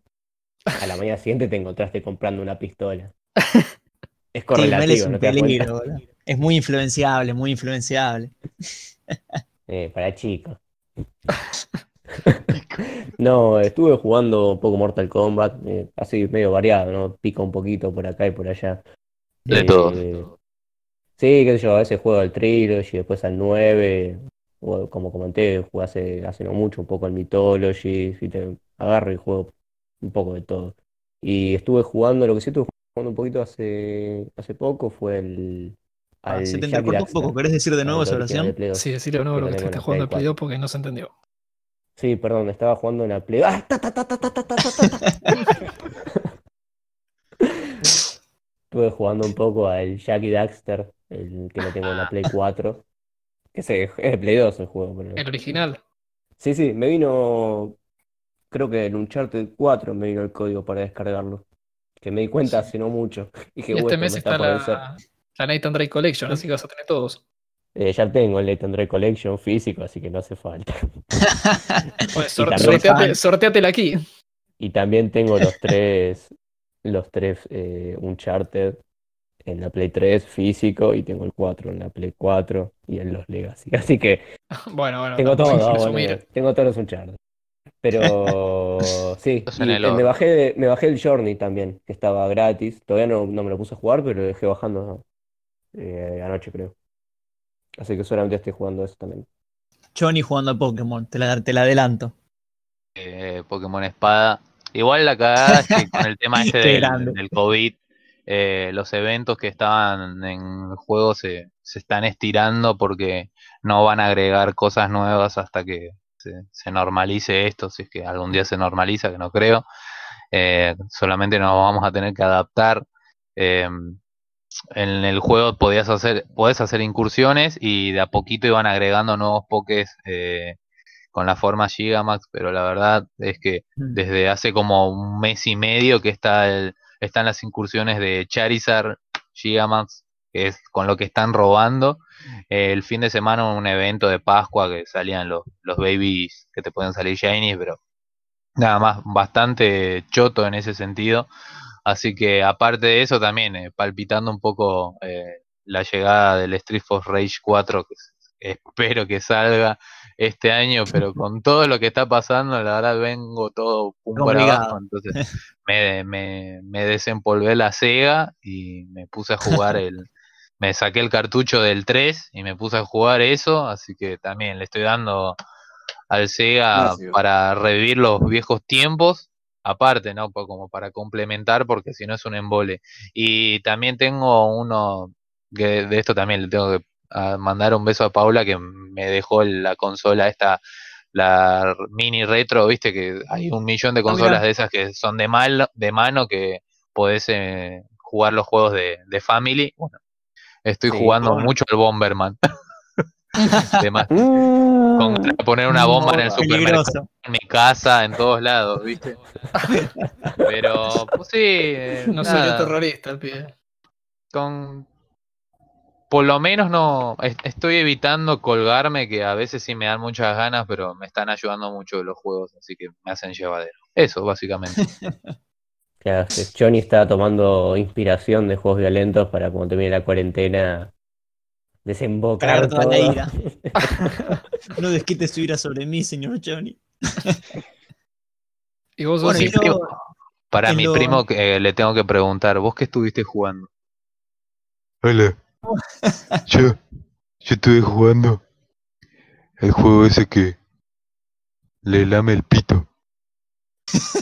a la mañana siguiente te encontraste comprando una pistola. Es [LAUGHS] Sí, es correlativo, un ¿no te peligro. Es muy influenciable, muy influenciable. Eh, para chicos. [LAUGHS] [LAUGHS] No, estuve jugando un poco Mortal Kombat, eh, así medio variado, ¿no? Pica un poquito por acá y por allá. De Eh, todo. Sí, qué sé yo, a veces juego al Trilogy, después al 9, o como comenté, jugué hace, hace no mucho un poco al Mythology, sí, te agarro y juego un poco de todo. Y estuve jugando, lo que sí estuve jugando un poquito hace, hace poco fue el Ah, se te entrecortó un poco. ¿Querés decir de nuevo esa de oración? Play 2. Sí, decirle de nuevo lo que en estás jugando al Play Play 4. 2 porque no se entendió. Sí, perdón, estaba jugando en la Play. ¡Ah! ¡Ta, ta, ta, ta, ta, ta, ta! Estuve jugando un poco al Jackie Daxter, el que lo tengo en la Play 4. Que se, es de Play 2 el juego. Pero... El original. Sí, sí, me vino. Creo que en Uncharted 4 me vino el código para descargarlo. Que me di cuenta sí. hace no mucho. [LAUGHS] Y que, este bueno, mes está, la, la Nathan Drake Collection, así que vas a tener todos. Eh, ya tengo el Drake Collection físico, así que no hace falta. [LAUGHS] Pues, Y sor- sorteate- sorteatela aquí. Y también tengo los [LAUGHS] tres, los tres eh, Uncharted en la Play 3 físico y tengo el 4 en la Play 4 y en los Legacy. [LAUGHS] Así que Bueno, bueno, tengo todo, ah, bueno, tengo todos los Uncharted. Pero sí, eh, me bajé, me bajé el Journey también, que estaba gratis. Todavía no, no me lo puse a jugar, pero lo dejé bajando eh, anoche, creo. Así que solamente estoy jugando eso también. Johnny jugando a Pokémon, te la, te la adelanto. eh, Pokémon Espada. Igual la cagada es que [LAUGHS] con el tema este del, COVID, eh, los eventos que estaban en el juego se, se están estirando porque no van a agregar cosas nuevas hasta que se, se normalice esto, si es que algún día se normaliza, que no creo. Eh, solamente nos vamos a tener que adaptar. En el juego podías hacer, podés hacer incursiones y de a poquito iban agregando nuevos pokés eh, con la forma Gigamax, pero la verdad es que Mm. desde hace como un mes y medio que está el, están las incursiones de Charizard, Gigamax, que es con lo que están robando. Eh, el fin de semana un evento de Pascua que salían los, los babies que te pueden salir shinies, pero nada más, bastante choto en ese sentido. Así que aparte de eso también, eh, palpitando un poco eh, la llegada del Street Force Rage 4, que espero que salga este año, pero [LAUGHS] con todo lo que está pasando, la verdad vengo todo para Complicado. abajo, entonces [LAUGHS] me, me, me desempolvé la Sega y me puse a jugar el, me saqué el cartucho del 3 y me puse a jugar eso, así que también le estoy dando al Sega Gracias. para revivir los viejos tiempos, aparte, ¿no? Po- Como para complementar, porque si no es un embole. Y también tengo uno, que de esto también le tengo que ah, mandar un beso a Paula, que me dejó la consola esta, la mini retro, viste que hay un millón de Ah, consolas de esas que son de, mal, de mano que podés eh, jugar los juegos de, de Family. Bueno, estoy Sí, jugando bueno. mucho al Bomberman. [LAUGHS] De más- Mm. con ganas de poner una bomba en el supermercado, Peligroso. en mi casa, en todos lados, ¿viste? [LAUGHS] Pero, pues sí, eh, No soy nada, terrorista, el pibe. con... Por lo menos no, es- estoy evitando colgarme, que a veces sí me dan muchas ganas, pero me están ayudando mucho los juegos, así que me hacen llevadero. Eso, básicamente. [LAUGHS] Claro, Johnny está tomando inspiración de juegos violentos para cuando termine la cuarentena desembocar toda la ira. [LAUGHS] No desquite su ira sobre mí, señor Johnny. [LAUGHS] Y vos Bueno, sos y hijo- yo- Para mi lo- primo que, eh, le tengo que preguntar, ¿vos qué estuviste jugando? Hola, yo, yo estuve jugando el juego ese que le lame el pito.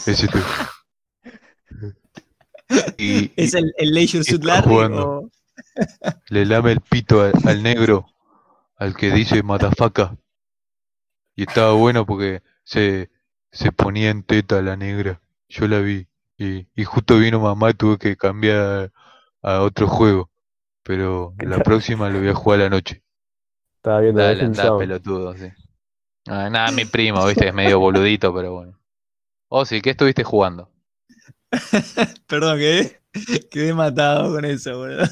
Ese tú. [LAUGHS] Y, ¿Es el, el Leisure Suit Larry jugando. o- le lame el pito al, al negro, al que dice matafaca. Y estaba bueno porque se, se ponía en teta la negra. yo la vi. Y, y justo vino mamá y tuve que cambiar a otro juego. Pero la próxima lo voy a jugar a la noche. Estaba viendo Dale, pelotudo, sí. Ah, nada, mi primo, viste, es medio boludito, pero bueno. Oh, sí, ¿qué estuviste jugando? [LAUGHS] Perdón, quedé, quedé matado con eso, boludo.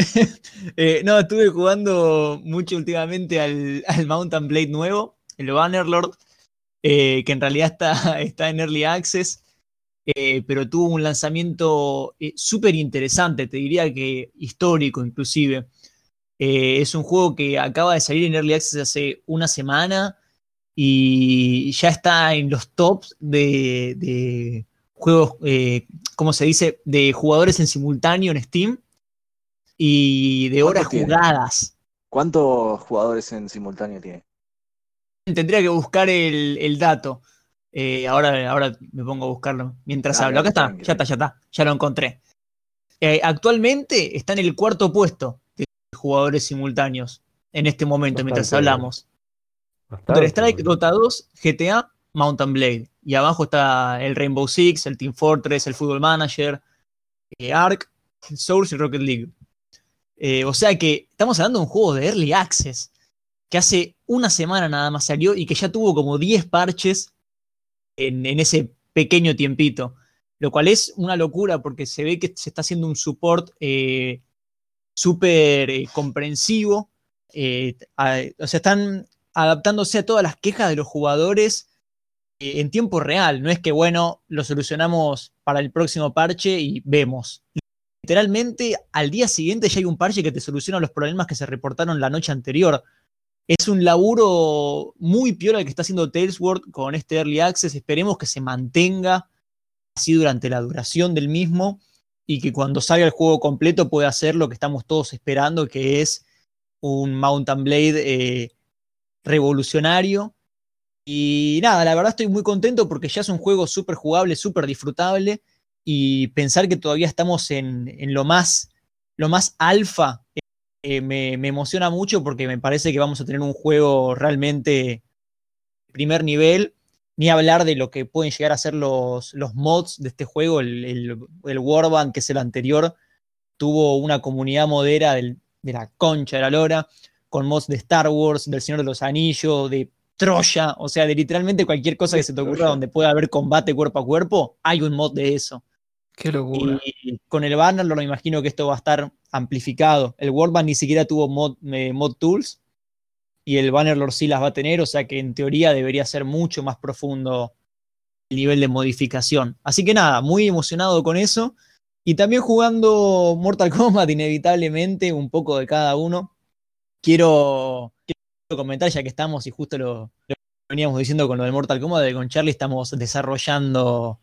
[LAUGHS] Eh, no, estuve jugando mucho últimamente al, Mountain Blade nuevo, el Bannerlord, eh, que en realidad está, [LAUGHS] está en Early Access, eh, pero tuvo un lanzamiento eh, súper interesante, te diría que histórico inclusive. Es un juego que acaba de salir en Early Access hace una semana y ya está en los tops de, de juegos, ¿cómo se dice? De jugadores en simultáneo en Steam y de ¿Cuánto horas tiene? jugadas. ¿Cuántos jugadores en simultáneo tiene? Tendría que buscar el, el dato. Eh, ahora, ahora me pongo a buscarlo mientras hablo. Acá está, ya está, ya está, ya lo encontré. Eh, actualmente está en el cuarto puesto de jugadores simultáneos en este momento, mientras Bastante hablamos. Bastante, Counter Strike, boludo. Dota 2, GTA, Mountain Blade. Y abajo está el Rainbow Six, el Team Fortress, el Football Manager, eh, Ark, Source y Rocket League. Eh, o sea que estamos hablando de un juego de Early Access que hace una semana nada más salió y que ya tuvo como 10 parches en, ese pequeño tiempito. Lo cual es una locura porque se ve que se está haciendo un support eh, súper eh, comprensivo. eh, o sea, están adaptándose a todas las quejas de los jugadores en tiempo real. No es que, bueno, lo solucionamos para el próximo parche y vemos. Literalmente, al día siguiente ya hay un parche que te soluciona los problemas que se reportaron la noche anterior. Es un laburo muy piola el que está haciendo Talesworld con este Early Access. Esperemos que se mantenga así durante la duración del mismo y que cuando salga el juego completo pueda hacer lo que estamos todos esperando, que es un Mountain Blade eh, revolucionario. Y nada, la verdad estoy muy contento porque ya es un juego súper jugable, súper disfrutable. Y pensar que todavía estamos en, en lo más, lo más alfa eh, me, me emociona mucho porque me parece que vamos a tener un juego realmente primer nivel. Ni hablar de lo que pueden llegar a ser los, los mods de este juego. El, el, el Warband, que es el anterior, tuvo una comunidad modera del- de la concha de la lora, con mods de Star Wars, del Señor de los Anillos, de Troya, o sea, de literalmente cualquier cosa que se te ocurra donde pueda haber combate cuerpo a cuerpo, hay un mod de eso. Qué locura. Y con el banner lo imagino que esto va a estar amplificado. El Worldband ni siquiera tuvo mod, eh, tools y el Bannerlord sí las va a tener, o sea que en teoría debería ser mucho más profundo el nivel de modificación. Así que nada, muy emocionado con eso. Y también jugando Mortal Kombat, [LAUGHS] inevitablemente, un poco de cada uno. Quiero, comentar, ya que estamos y justo lo, lo veníamos diciendo con lo del Mortal Kombat, de con Charlie estamos desarrollando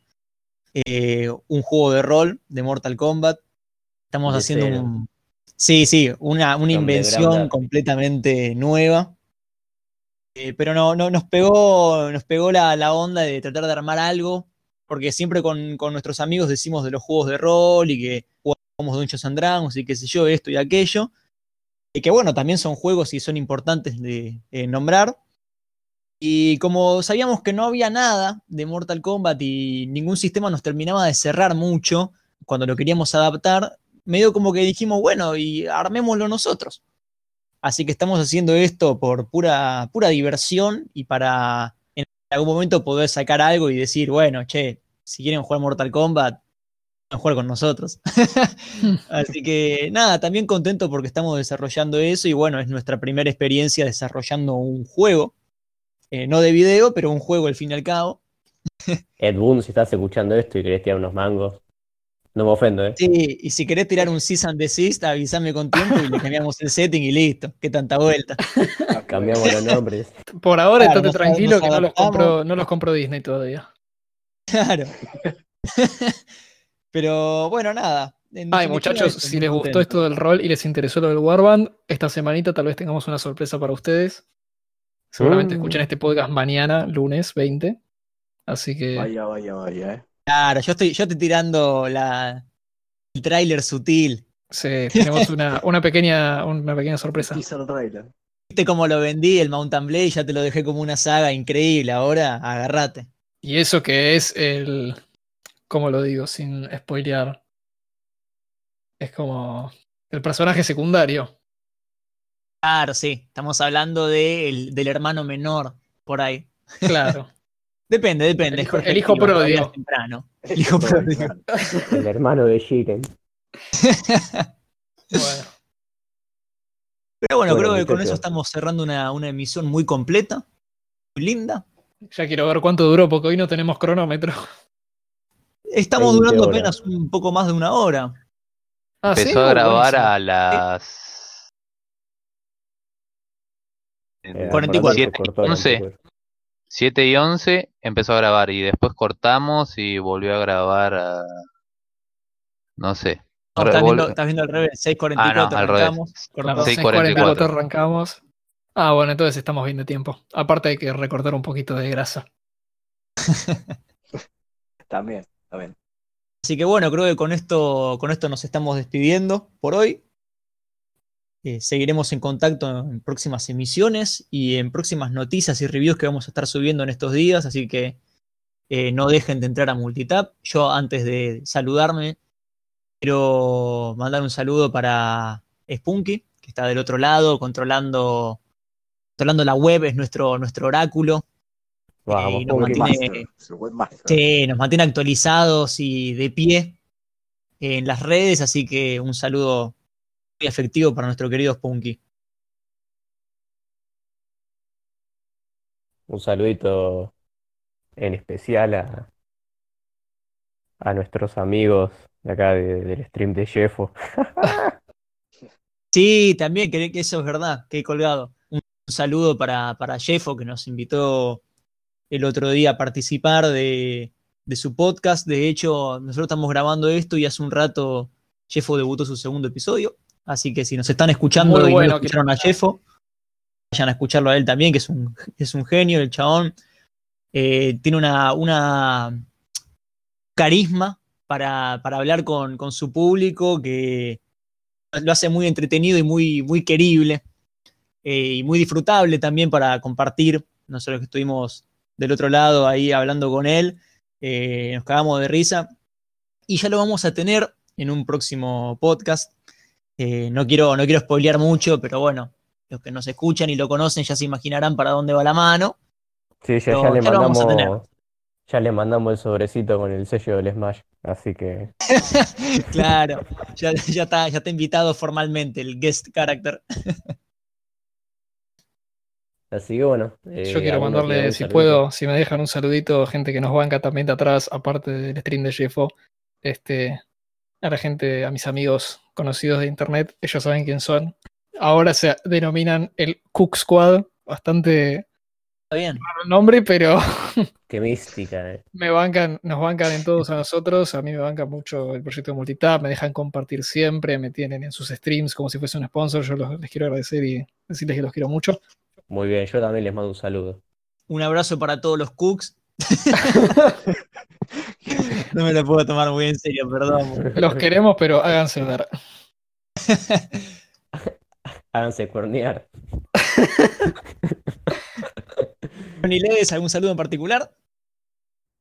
eh, un juego de rol de Mortal Kombat. Estamos De haciendo cero. un. Sí, sí, una, una invención completamente nueva. Eh, pero no, no, nos pegó, nos pegó la, la onda de tratar de armar algo, porque siempre con, con nuestros amigos decimos de los juegos de rol y que jugamos Dungeons and Dragons y qué sé yo, esto y aquello. Y que bueno, también son juegos y son importantes de, de nombrar. Y como sabíamos que no había nada de Mortal Kombat y ningún sistema nos terminaba de cerrar mucho cuando lo queríamos adaptar, medio como que dijimos, bueno, y armémoslo nosotros. Así que estamos haciendo esto por pura, pura diversión y para en algún momento poder sacar algo y decir, bueno, che, si quieren jugar Mortal Kombat, pueden jugar con nosotros. [LAUGHS] [LAUGHS] Así que nada, también contento porque estamos desarrollando eso y bueno, es nuestra primera experiencia desarrollando un juego. Eh, no de video, pero un juego al fin y al cabo. Ed Boon, si estás escuchando esto y querés tirar unos mangos, no me ofendo, ¿eh? Sí, y si querés tirar un cease and desist, avísame con tiempo y le cambiamos el setting y listo. Qué tanta vuelta. [LAUGHS] Cambiamos los nombres. Por ahora, Claro, estate tranquilo que no los, compro, no los compro Disney todavía. Claro. [LAUGHS] Pero bueno, nada. Ay, muchachos, si les gustó esto del rol y les interesó lo del Warband, esta semanita tal vez tengamos una sorpresa para ustedes. Seguramente Mm. escuchen este podcast mañana, lunes 20. Así que Vaya, vaya, vaya, eh. Claro, yo estoy, yo estoy tirando la, el tráiler sutil. sí, [LAUGHS] tenemos una, una pequeña, una pequeña sorpresa. Teaser trailer. ¿Viste cómo lo vendí el Mountain Blade? Ya te lo dejé como una saga increíble. Ahora agárrate. Y eso que es el. ¿Cómo lo digo? Sin spoilear. Es como. El personaje secundario. Claro, sí. Estamos hablando de el- del hermano menor por ahí. Claro. [LAUGHS] Depende, depende. El el hijo es temprano. El hijo pródigo. El hermano de Jiren. [LAUGHS] bueno. Pero bueno, Bueno, creo que con eso estamos cerrando una, una emisión muy completa, muy linda. Ya quiero ver cuánto duró, porque hoy no tenemos cronómetro. Estamos 20 durando horas. apenas un poco más de una hora. Ah, ¿sí? Empezó a grabar a las. Eh, 44. se cortó la 11. anterior. 7 y 11 empezó a grabar y después cortamos y volvió a grabar a. No sé. No, estás, viendo, estás viendo al revés, 6.44 Ah, no, al revés. arrancamos. Claro, cortamos. 6:44. 6:44 arrancamos. Ah, bueno, entonces estamos bien de tiempo. Aparte hay que recortar un poquito de grasa. [LAUGHS] También, también. Así que bueno, creo que con esto, con esto nos estamos despidiendo por hoy. Eh, seguiremos en contacto en próximas emisiones y en próximas noticias y reviews que vamos a estar subiendo en estos días, así que eh, no dejen de entrar a Multitap. Yo antes de saludarme, quiero mandar un saludo para Spunky, que está del otro lado, controlando, controlando la web, es nuestro, nuestro oráculo. Nos mantiene- webmaster. Sí, nos mantiene actualizados y de pie en las redes, así que un saludo muy afectivo para nuestro querido Spunky. Un saludito en especial a, a nuestros amigos de acá de- del stream de Jeffo. [LAUGHS] Sí, también, que, que eso es verdad, que he colgado. Un, un saludo para, para Jeffo, que nos invitó el otro día a participar de, de su podcast. De hecho, nosotros estamos grabando esto y hace un rato Jeffo debutó su segundo episodio. Así que si nos están escuchando Muy y bueno, no escucharon a Jeffo, vayan a escucharlo a él también, que es un, es un genio, el chabón. Eh, tiene una, una carisma para, para hablar con, con su público que lo hace muy entretenido y muy, muy querible eh, y muy disfrutable también para compartir. Nosotros que estuvimos del otro lado ahí hablando con él, eh, nos cagamos de risa y ya lo vamos a tener en un próximo podcast. Eh, no, quiero, no quiero spoilear mucho, pero bueno, los que nos escuchan y lo conocen ya se imaginarán para dónde va la mano. Sí, ya, ya le ya mandamos, ya le mandamos el sobrecito con el sello del Smash. Así que [LAUGHS] Claro, ya, ya, está, ya está invitado formalmente el guest character. [LAUGHS] Así que bueno. eh, Yo quiero ¿alguno mandarle, si saludito? puedo, si me dejan un saludito, gente que nos banca también de atrás, aparte del stream de Jeffo, este, a la gente, a mis amigos conocidos de internet, ellos saben quién son. Ahora se denominan el Cook Squad, bastante Está bien. raro nombre, pero [LAUGHS] Qué mística, eh. me bancan, nos bancan en todos a nosotros, a mí me banca mucho el proyecto de Multitap, me dejan compartir siempre, me tienen en sus streams como si fuese un sponsor, yo los- les quiero agradecer y decirles que los quiero mucho. Muy bien, yo también les mando un saludo. Un abrazo para todos los cooks. [LAUGHS] [LAUGHS] no me lo puedo tomar muy en serio, perdón. Los queremos, pero háganse ver. [LAUGHS] Háganse cuernear. [LAUGHS] Johnny Ledes, ¿algún saludo en particular?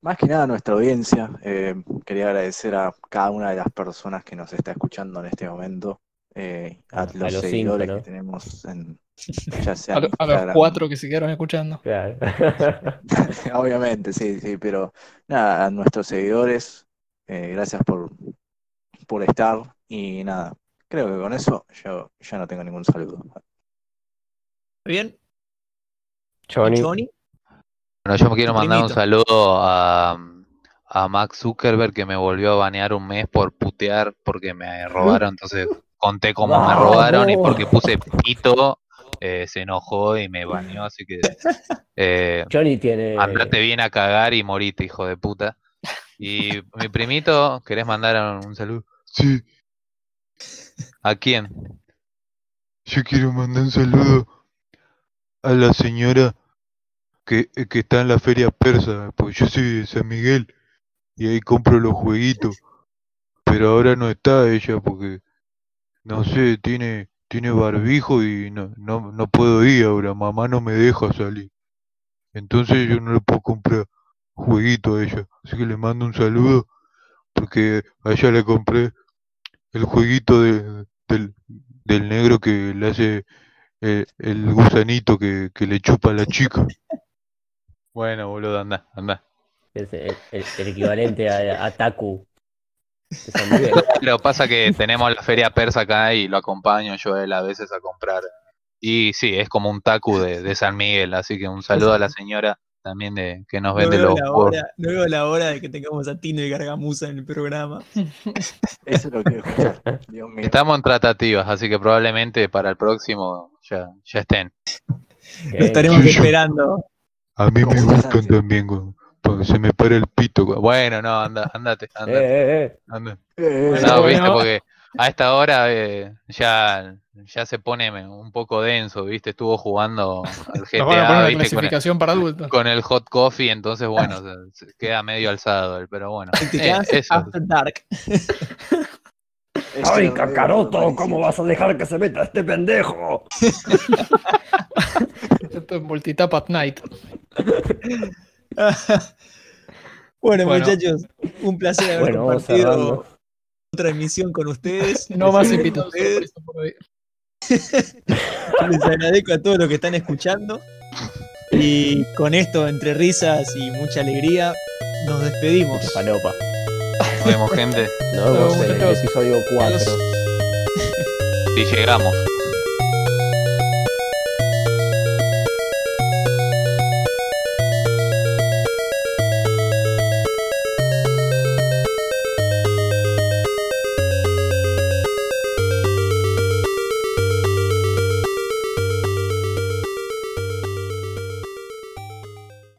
Más que nada a nuestra audiencia, eh, quería agradecer a cada una de las personas que nos está escuchando en este momento, eh, a, los, cinco, seguidores ¿no? que tenemos en [LAUGHS] ya sea A, en lo- a los cuatro que se quedaron escuchando. Claro. [LAUGHS] Obviamente, sí, sí, pero nada, a nuestros seguidores, eh, gracias por, por estar y nada, creo que con eso yo ya no tengo ningún saludo. ¿Bien? Johnny. Johnny. Bueno, yo me quiero mandar un saludo a, a Max Zuckerberg que me volvió a banear un mes por putear porque me robaron. [LAUGHS] Entonces conté cómo me Vamos. robaron y porque puse pito eh, se enojó y me baneó. Así que [LAUGHS] eh, Johnny tiene. andate bien a cagar y morite, hijo de puta. Y mi primito, ¿querés mandar un saludo? Sí. ¿A quién? Yo quiero mandar un saludo a la señora que, que está en la feria persa, porque yo soy de San Miguel y ahí compro los jueguitos. Pero ahora no está ella porque, no sé, tiene, tiene barbijo y no, no, no puedo ir ahora, mamá no me deja salir. Entonces yo no lo puedo comprar. jueguito a ella. Así que le mando un saludo porque a ella le compré el jueguito de- del, del negro que le hace eh, el gusanito que, que le chupa a la chica. Bueno, boludo, anda, anda. Es el, el- el equivalente a, a Taku. San Miguel. [LAUGHS] Lo que pasa que tenemos la feria persa acá y lo acompaño yo a él a veces a comprar. Y sí, es como un taku de, de San Miguel, así que un saludo a la señora también de que nos No vende veo, los la hora, no veo la hora de que tengamos a Tino y Gargamusa en el programa. [LAUGHS] Eso es lo que escuchar. Dios mío. Estamos en tratativas, así que probablemente para el próximo ya, ya estén. Lo estaremos esperando. A mí me gustan también, güey, porque se me para el pito. Bueno, no, anda, andate, [LAUGHS] Eh, andate, eh, eh. andate. Eh, No, bueno. viste, porque a esta hora eh, ya, ya se pone un poco denso, viste, estuvo jugando [LAUGHS] al GTA, viste, con el, clasificación para adultos. con el hot coffee, entonces bueno, se, se queda medio alzado, él, pero bueno. eh, eso. After Dark. este ¡Ay, Kakaroto! rarísimo. ¿Cómo vas a dejar que se meta este pendejo? [LAUGHS] Esto es multitap at night. [LAUGHS] bueno, Bueno. muchachos, un placer haber Bueno, compartido otra emisión con ustedes. [LAUGHS] No más invitados. [LAUGHS] Les agradezco a todos los que están escuchando. Y con esto, entre risas y mucha alegría, nos despedimos. Palopa. Nos vemos, gente, Nos vemos en el episodio 4. Adiós. y llegamos.